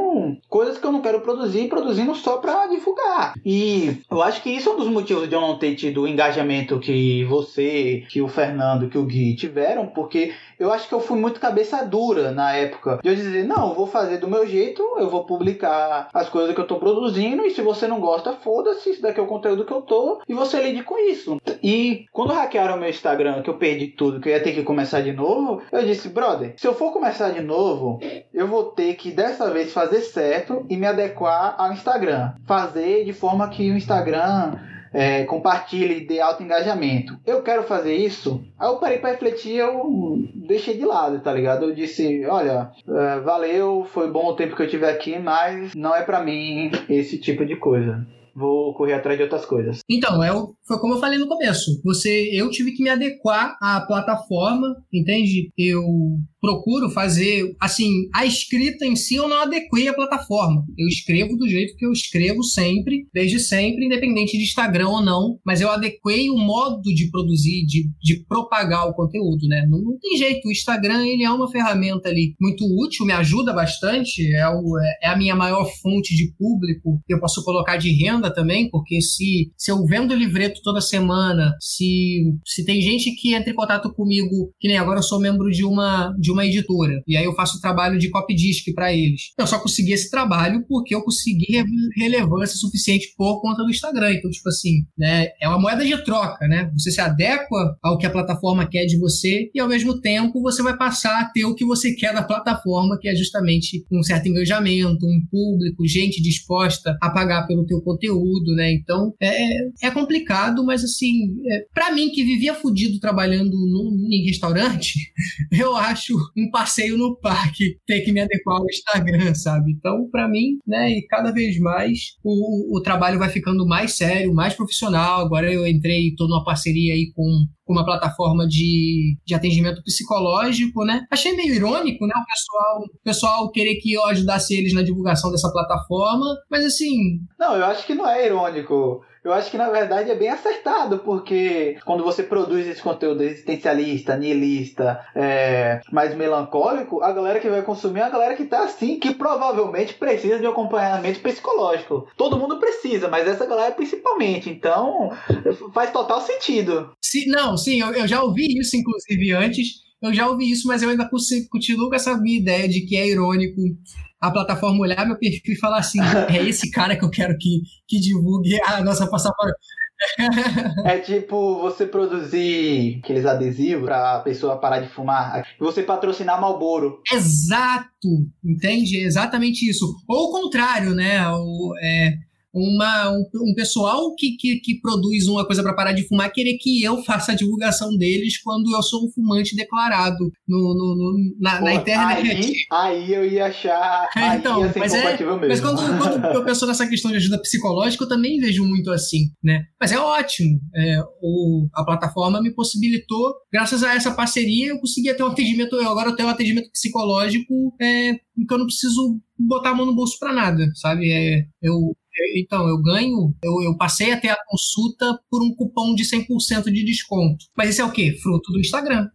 coisas que eu não quero produzir, produzindo só pra divulgar. E eu acho que isso é um dos motivos de eu não ter tido o engajamento que você, que o Fernando, que o Gui tiveram, porque eu acho que eu fui muito cabeça dura na época. De eu dizer, não, vou fazer do meu jeito, eu vou publicar as coisas que eu tô produzindo, e se você não gosta, foda-se, isso daqui é o conteúdo que eu tô, e você lide com isso. E quando hackearam meu Instagram, que eu perdi tudo, que eu ia ter que começar de novo, eu disse, brother, se eu for começar de novo, eu vou ter que dessa vez fazer certo e me adequar ao Instagram. Fazer de forma que o Instagram é, compartilhe, dê alto engajamento. Eu quero fazer isso. Aí eu parei para refletir, eu deixei de lado, tá ligado? Eu disse, olha, é, valeu, foi bom o tempo que eu tive aqui, mas não é para mim esse tipo de coisa vou correr atrás de outras coisas. Então, é foi como eu falei no começo. Você, eu tive que me adequar à plataforma, entende? Eu procuro fazer, assim, a escrita em si eu não adequei à plataforma. Eu escrevo do jeito que eu escrevo sempre, desde sempre, independente de Instagram ou não, mas eu adequei o modo de produzir, de, de propagar o conteúdo, né? Não, não tem jeito, o Instagram, ele é uma ferramenta ali muito útil, me ajuda bastante, é, o, é a minha maior fonte de público, eu posso colocar de renda também, porque se, se eu vendo livreto toda semana, se, se tem gente que entra em contato comigo, que nem agora eu sou membro de uma, de uma editora. E aí eu faço trabalho de copy disc para eles. Eu só consegui esse trabalho porque eu consegui relevância suficiente por conta do Instagram. Então, tipo assim, né, é uma moeda de troca, né? Você se adequa ao que a plataforma quer de você e ao mesmo tempo você vai passar a ter o que você quer da plataforma, que é justamente um certo engajamento, um público, gente disposta a pagar pelo teu conteúdo, né? Então, é, é complicado, mas assim, é, para mim que vivia fudido trabalhando em restaurante, eu acho um passeio no parque ter que me adequar ao Instagram, sabe? Então, para mim, né, e cada vez mais o, o trabalho vai ficando mais sério, mais profissional. Agora eu entrei, tô numa parceria aí com uma plataforma de, de atendimento psicológico, né? Achei meio irônico, né? O pessoal, o pessoal querer que eu ajudasse eles na divulgação dessa plataforma, mas assim. Não, eu acho que não é irônico. Eu acho que na verdade é bem acertado, porque quando você produz esse conteúdo existencialista, nihilista, é, mais melancólico, a galera que vai consumir é a galera que tá assim, que provavelmente precisa de um acompanhamento psicológico. Todo mundo precisa, mas essa galera principalmente. Então faz total sentido. Se, não, sim, eu, eu já ouvi isso, inclusive, antes. Eu já ouvi isso, mas eu ainda continuo com essa minha ideia de que é irônico a plataforma olhar meu perfil e falar assim: é esse cara que eu quero que, que divulgue a nossa passaporte. é tipo você produzir aqueles adesivos pra pessoa parar de fumar e você patrocinar Malboro. Exato, entende? Exatamente isso. Ou o contrário, né? O, é, uma, um, um pessoal que, que, que, produz uma coisa para parar de fumar querer que eu faça a divulgação deles quando eu sou um fumante declarado no, no, no na, Pô, na, internet. Aí, aí, eu ia achar. É, então, mas, é, mesmo. mas quando, quando eu penso nessa questão de ajuda psicológica, eu também vejo muito assim, né? Mas é ótimo. É, o, a plataforma me possibilitou, graças a essa parceria, eu consegui ter um atendimento. Eu agora eu tenho um atendimento psicológico é, que eu não preciso botar a mão no bolso para nada, sabe? É, eu então, eu ganho, eu, eu passei a ter a consulta por um cupom de 100% de desconto. Mas isso é o quê? Fruto do Instagram.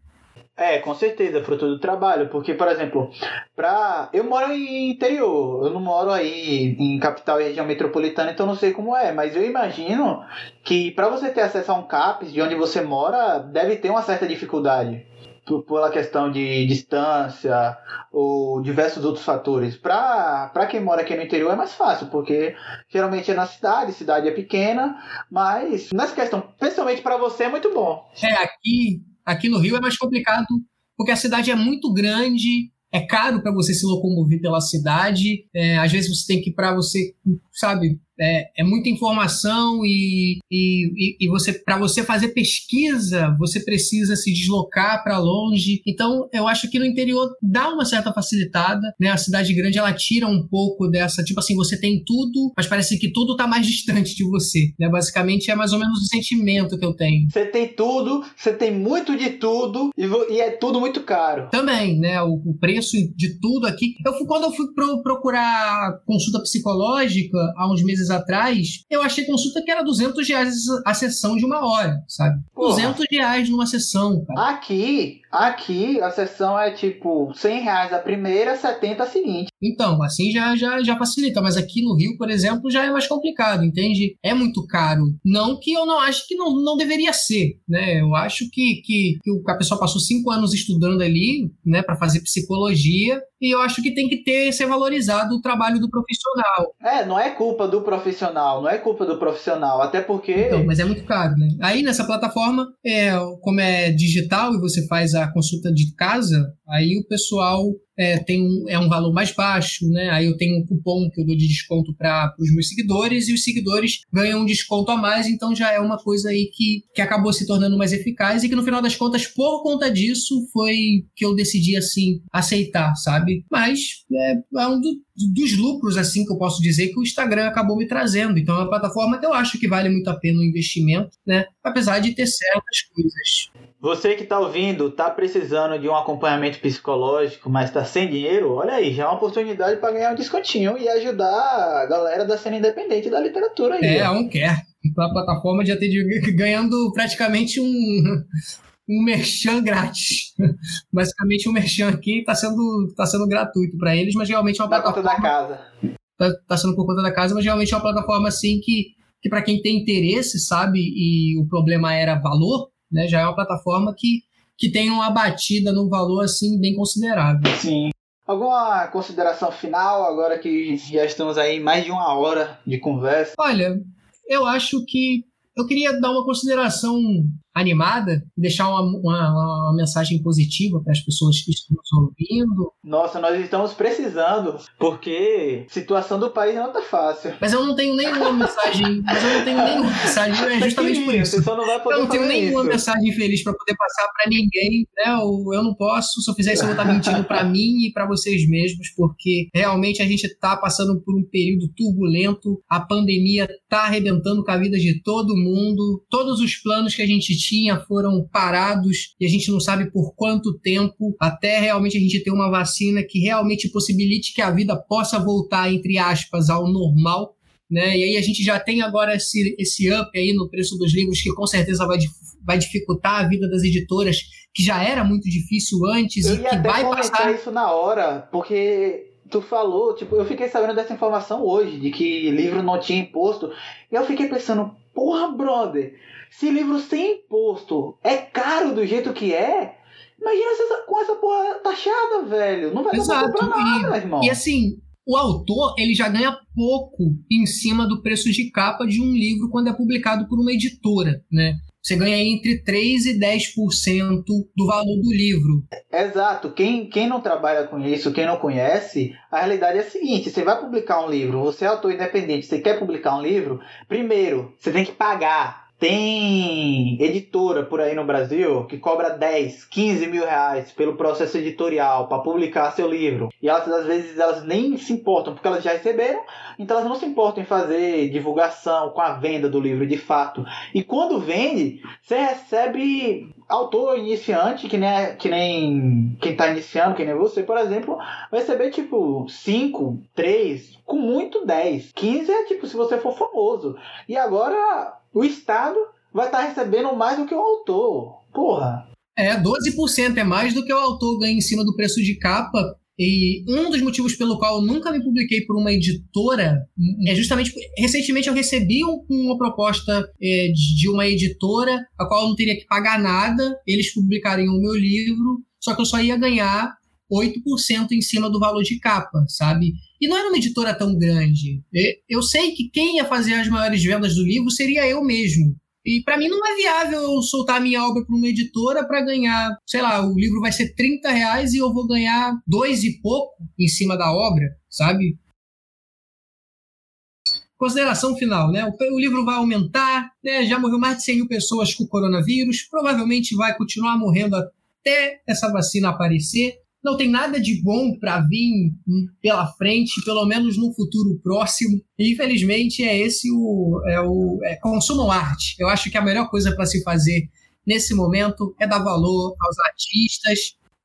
É, com certeza, fruto do trabalho. Porque, por exemplo, pra... eu moro em interior, eu não moro aí em capital e região metropolitana, então não sei como é. Mas eu imagino que para você ter acesso a um CAPES de onde você mora, deve ter uma certa dificuldade pela questão de distância ou diversos outros fatores. Para quem mora aqui no interior é mais fácil, porque geralmente é na cidade, cidade é pequena, mas nessa questão, principalmente para você, é muito bom. É, aqui, aqui no Rio é mais complicado, porque a cidade é muito grande, é caro para você se locomover pela cidade, é, às vezes você tem que, para você, sabe, é, é muita informação e, e, e você para você fazer pesquisa você precisa se deslocar para longe. Então eu acho que no interior dá uma certa facilitada né? A cidade grande ela tira um pouco dessa tipo assim você tem tudo mas parece que tudo tá mais distante de você né? Basicamente é mais ou menos o sentimento que eu tenho. Você tem tudo você tem muito de tudo e, e é tudo muito caro. Também né? O, o, preço de tudo aqui. Eu fui quando eu fui pro, procurar consulta psicológica há uns meses meses atrás, eu achei consulta que era 200 reais a sessão de uma hora, sabe? Porra. 200 reais numa sessão, cara. Aqui, aqui, a sessão é tipo 100 reais a primeira, 70 a seguinte. Então, assim já, já, já facilita. Mas aqui no Rio, por exemplo, já é mais complicado, entende? É muito caro. Não que eu não acho que não, não deveria ser, né? Eu acho que, que, que a pessoa passou cinco anos estudando ali, né, para fazer psicologia, e eu acho que tem que ter ser valorizado o trabalho do profissional. É, não é culpa do profissional, não é culpa do profissional, até porque. Então, mas é muito caro, né? Aí nessa plataforma, é, como é digital e você faz a consulta de casa, aí o pessoal é, tem um, é um valor mais baixo, né? Aí eu tenho um cupom que eu dou de desconto para os meus seguidores e os seguidores ganham um desconto a mais, então já é uma coisa aí que, que acabou se tornando mais eficaz e que no final das contas, por conta disso, foi que eu decidi assim aceitar, sabe? Mas é, é um do, dos lucros assim que eu posso dizer que o Instagram acabou me trazendo. Então é uma plataforma que eu acho que vale muito a pena o investimento, né? Apesar de ter certas coisas. Você que está ouvindo, está precisando de um acompanhamento psicológico, mas está sem dinheiro, olha aí, já é uma oportunidade para ganhar um descontinho e ajudar a galera da cena independente da literatura aí. É, um quer. Então a plataforma já tem ganhando praticamente um, um merchan grátis. Basicamente, um merchan aqui está sendo, tá sendo gratuito para eles, mas realmente é uma da plataforma. Conta da casa. Está tá sendo por conta da casa, mas realmente é uma plataforma assim que, que para quem tem interesse, sabe, e o problema era valor, né? Já é uma plataforma que, que tem uma batida no valor assim bem considerável. Sim. Alguma consideração final agora que já estamos aí mais de uma hora de conversa? Olha, eu acho que eu queria dar uma consideração animada e deixar uma, uma, uma mensagem positiva para as pessoas que estão nos ouvindo. Nossa, nós estamos precisando, porque a situação do país não tá fácil. Mas eu não tenho nenhuma mensagem, mas eu não tenho nenhuma mensagem, é justamente por isso. Você não vai poder eu não tenho nenhuma isso. mensagem feliz para poder passar para ninguém, né? Eu, eu não posso, se eu fizer isso eu vou estar mentindo para mim e para vocês mesmos, porque realmente a gente está passando por um período turbulento, a pandemia está arrebentando com a vida de todo mundo, todos os planos que a gente tinha foram parados e a gente não sabe por quanto tempo, até realmente a gente ter uma vacina que realmente possibilite que a vida possa voltar, entre aspas, ao normal. Né? E aí a gente já tem agora esse, esse up aí no preço dos livros que com certeza vai, vai dificultar a vida das editoras, que já era muito difícil antes eu e que vai passar. isso na hora, porque tu falou, tipo, eu fiquei sabendo dessa informação hoje, de que livro não tinha imposto, e eu fiquei pensando, porra, brother, se livro sem imposto é caro do jeito que é, imagina essa, com essa porra taxada, velho. Não vai Exato. dar pra nada, e, irmão. E assim, o autor ele já ganha pouco em cima do preço de capa de um livro quando é publicado por uma editora, né? Você ganha entre 3% e 10% do valor do livro. Exato. Quem, quem não trabalha com isso, quem não conhece, a realidade é a seguinte: você vai publicar um livro, você é autor independente, você quer publicar um livro, primeiro, você tem que pagar tem editora por aí no Brasil que cobra 10, 15 mil reais pelo processo editorial para publicar seu livro. E elas, às vezes, elas nem se importam, porque elas já receberam, então elas não se importam em fazer divulgação com a venda do livro de fato. E quando vende, você recebe autor iniciante, que nem, que nem quem está iniciando, que nem você, por exemplo, vai receber tipo 5, 3, com muito 10. 15 é tipo se você for famoso. E agora o Estado vai estar tá recebendo mais do que o autor. Porra. É, 12% é mais do que o autor ganha em cima do preço de capa. E um dos motivos pelo qual eu nunca me publiquei por uma editora é justamente. Recentemente eu recebi uma proposta é, de uma editora, a qual eu não teria que pagar nada, eles publicariam o meu livro, só que eu só ia ganhar 8% em cima do valor de capa, sabe? E não era uma editora tão grande. Eu sei que quem ia fazer as maiores vendas do livro seria eu mesmo. E para mim não é viável eu soltar minha obra para uma editora para ganhar, sei lá, o livro vai ser 30 reais e eu vou ganhar dois e pouco em cima da obra, sabe? Consideração final, né? O, livro vai aumentar, né? Já morreu mais de 100 mil pessoas com o coronavírus, provavelmente vai continuar morrendo até essa vacina aparecer não tem nada de bom para vir pela frente, pelo menos no futuro próximo. E, infelizmente, é esse o, é o é, consumam arte. Eu acho que a melhor coisa para se fazer nesse momento é dar valor aos artistas,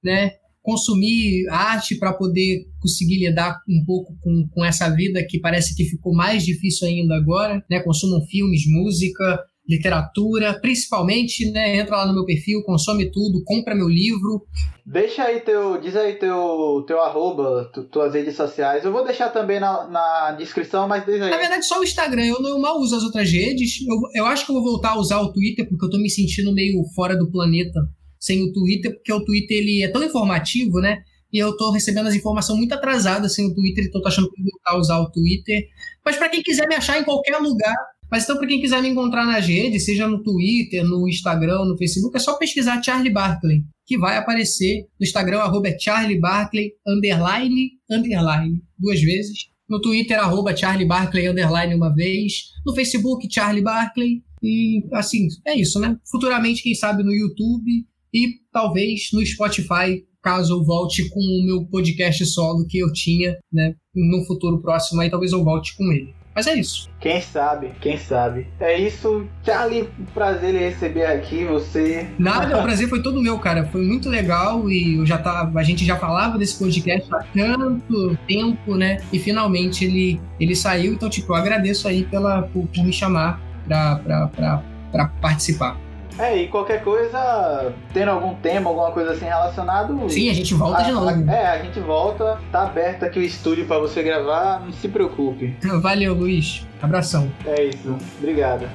né? consumir arte para poder conseguir lidar um pouco com, com essa vida que parece que ficou mais difícil ainda agora, né? Consumam filmes, música, literatura, principalmente, né? Entra lá no meu perfil, consome tudo, compra meu livro. Deixa aí teu, diz aí teu, teu arroba, tu, tuas redes sociais. Eu vou deixar também na, na descrição, mas diz aí. Na verdade, só o Instagram. Eu não mal uso as outras redes. Eu, eu acho que eu vou voltar a usar o Twitter, porque eu tô me sentindo meio fora do planeta sem o Twitter, porque o Twitter ele é tão informativo, né? E eu tô recebendo as informações muito atrasadas sem o Twitter, então tô achando que vou voltar a usar o Twitter. Mas para quem quiser me achar em qualquer lugar, mas então, para quem quiser me encontrar nas redes, seja no Twitter, no Instagram, no Facebook, é só pesquisar Charlie Barkley, que vai aparecer no Instagram, arroba é Charlie Barkley, underline, underline, duas vezes. No Twitter, arroba Charlie Barkley, underline, uma vez. No Facebook, Charlie Barkley. E, assim, é isso, né? Futuramente, quem sabe, no YouTube e talvez no Spotify, caso eu volte com o meu podcast solo que eu tinha, né? No futuro próximo, aí talvez eu volte com ele. Mas é isso. Quem sabe, quem sabe. É isso, Charlie, prazer em receber aqui você. Nada, o prazer foi todo meu, cara. Foi muito legal e eu já tava, a gente já falava desse podcast há tanto tempo, né? E finalmente ele, ele saiu, então tipo, eu agradeço aí pela, por, por me chamar pra participar. É, e qualquer coisa, tendo algum tema, alguma coisa assim relacionado. Sim, a gente volta a, de novo. A, é, a gente volta. Tá aberto aqui o estúdio para você gravar, não se preocupe. Valeu, Luiz. Abração. É isso. Obrigado.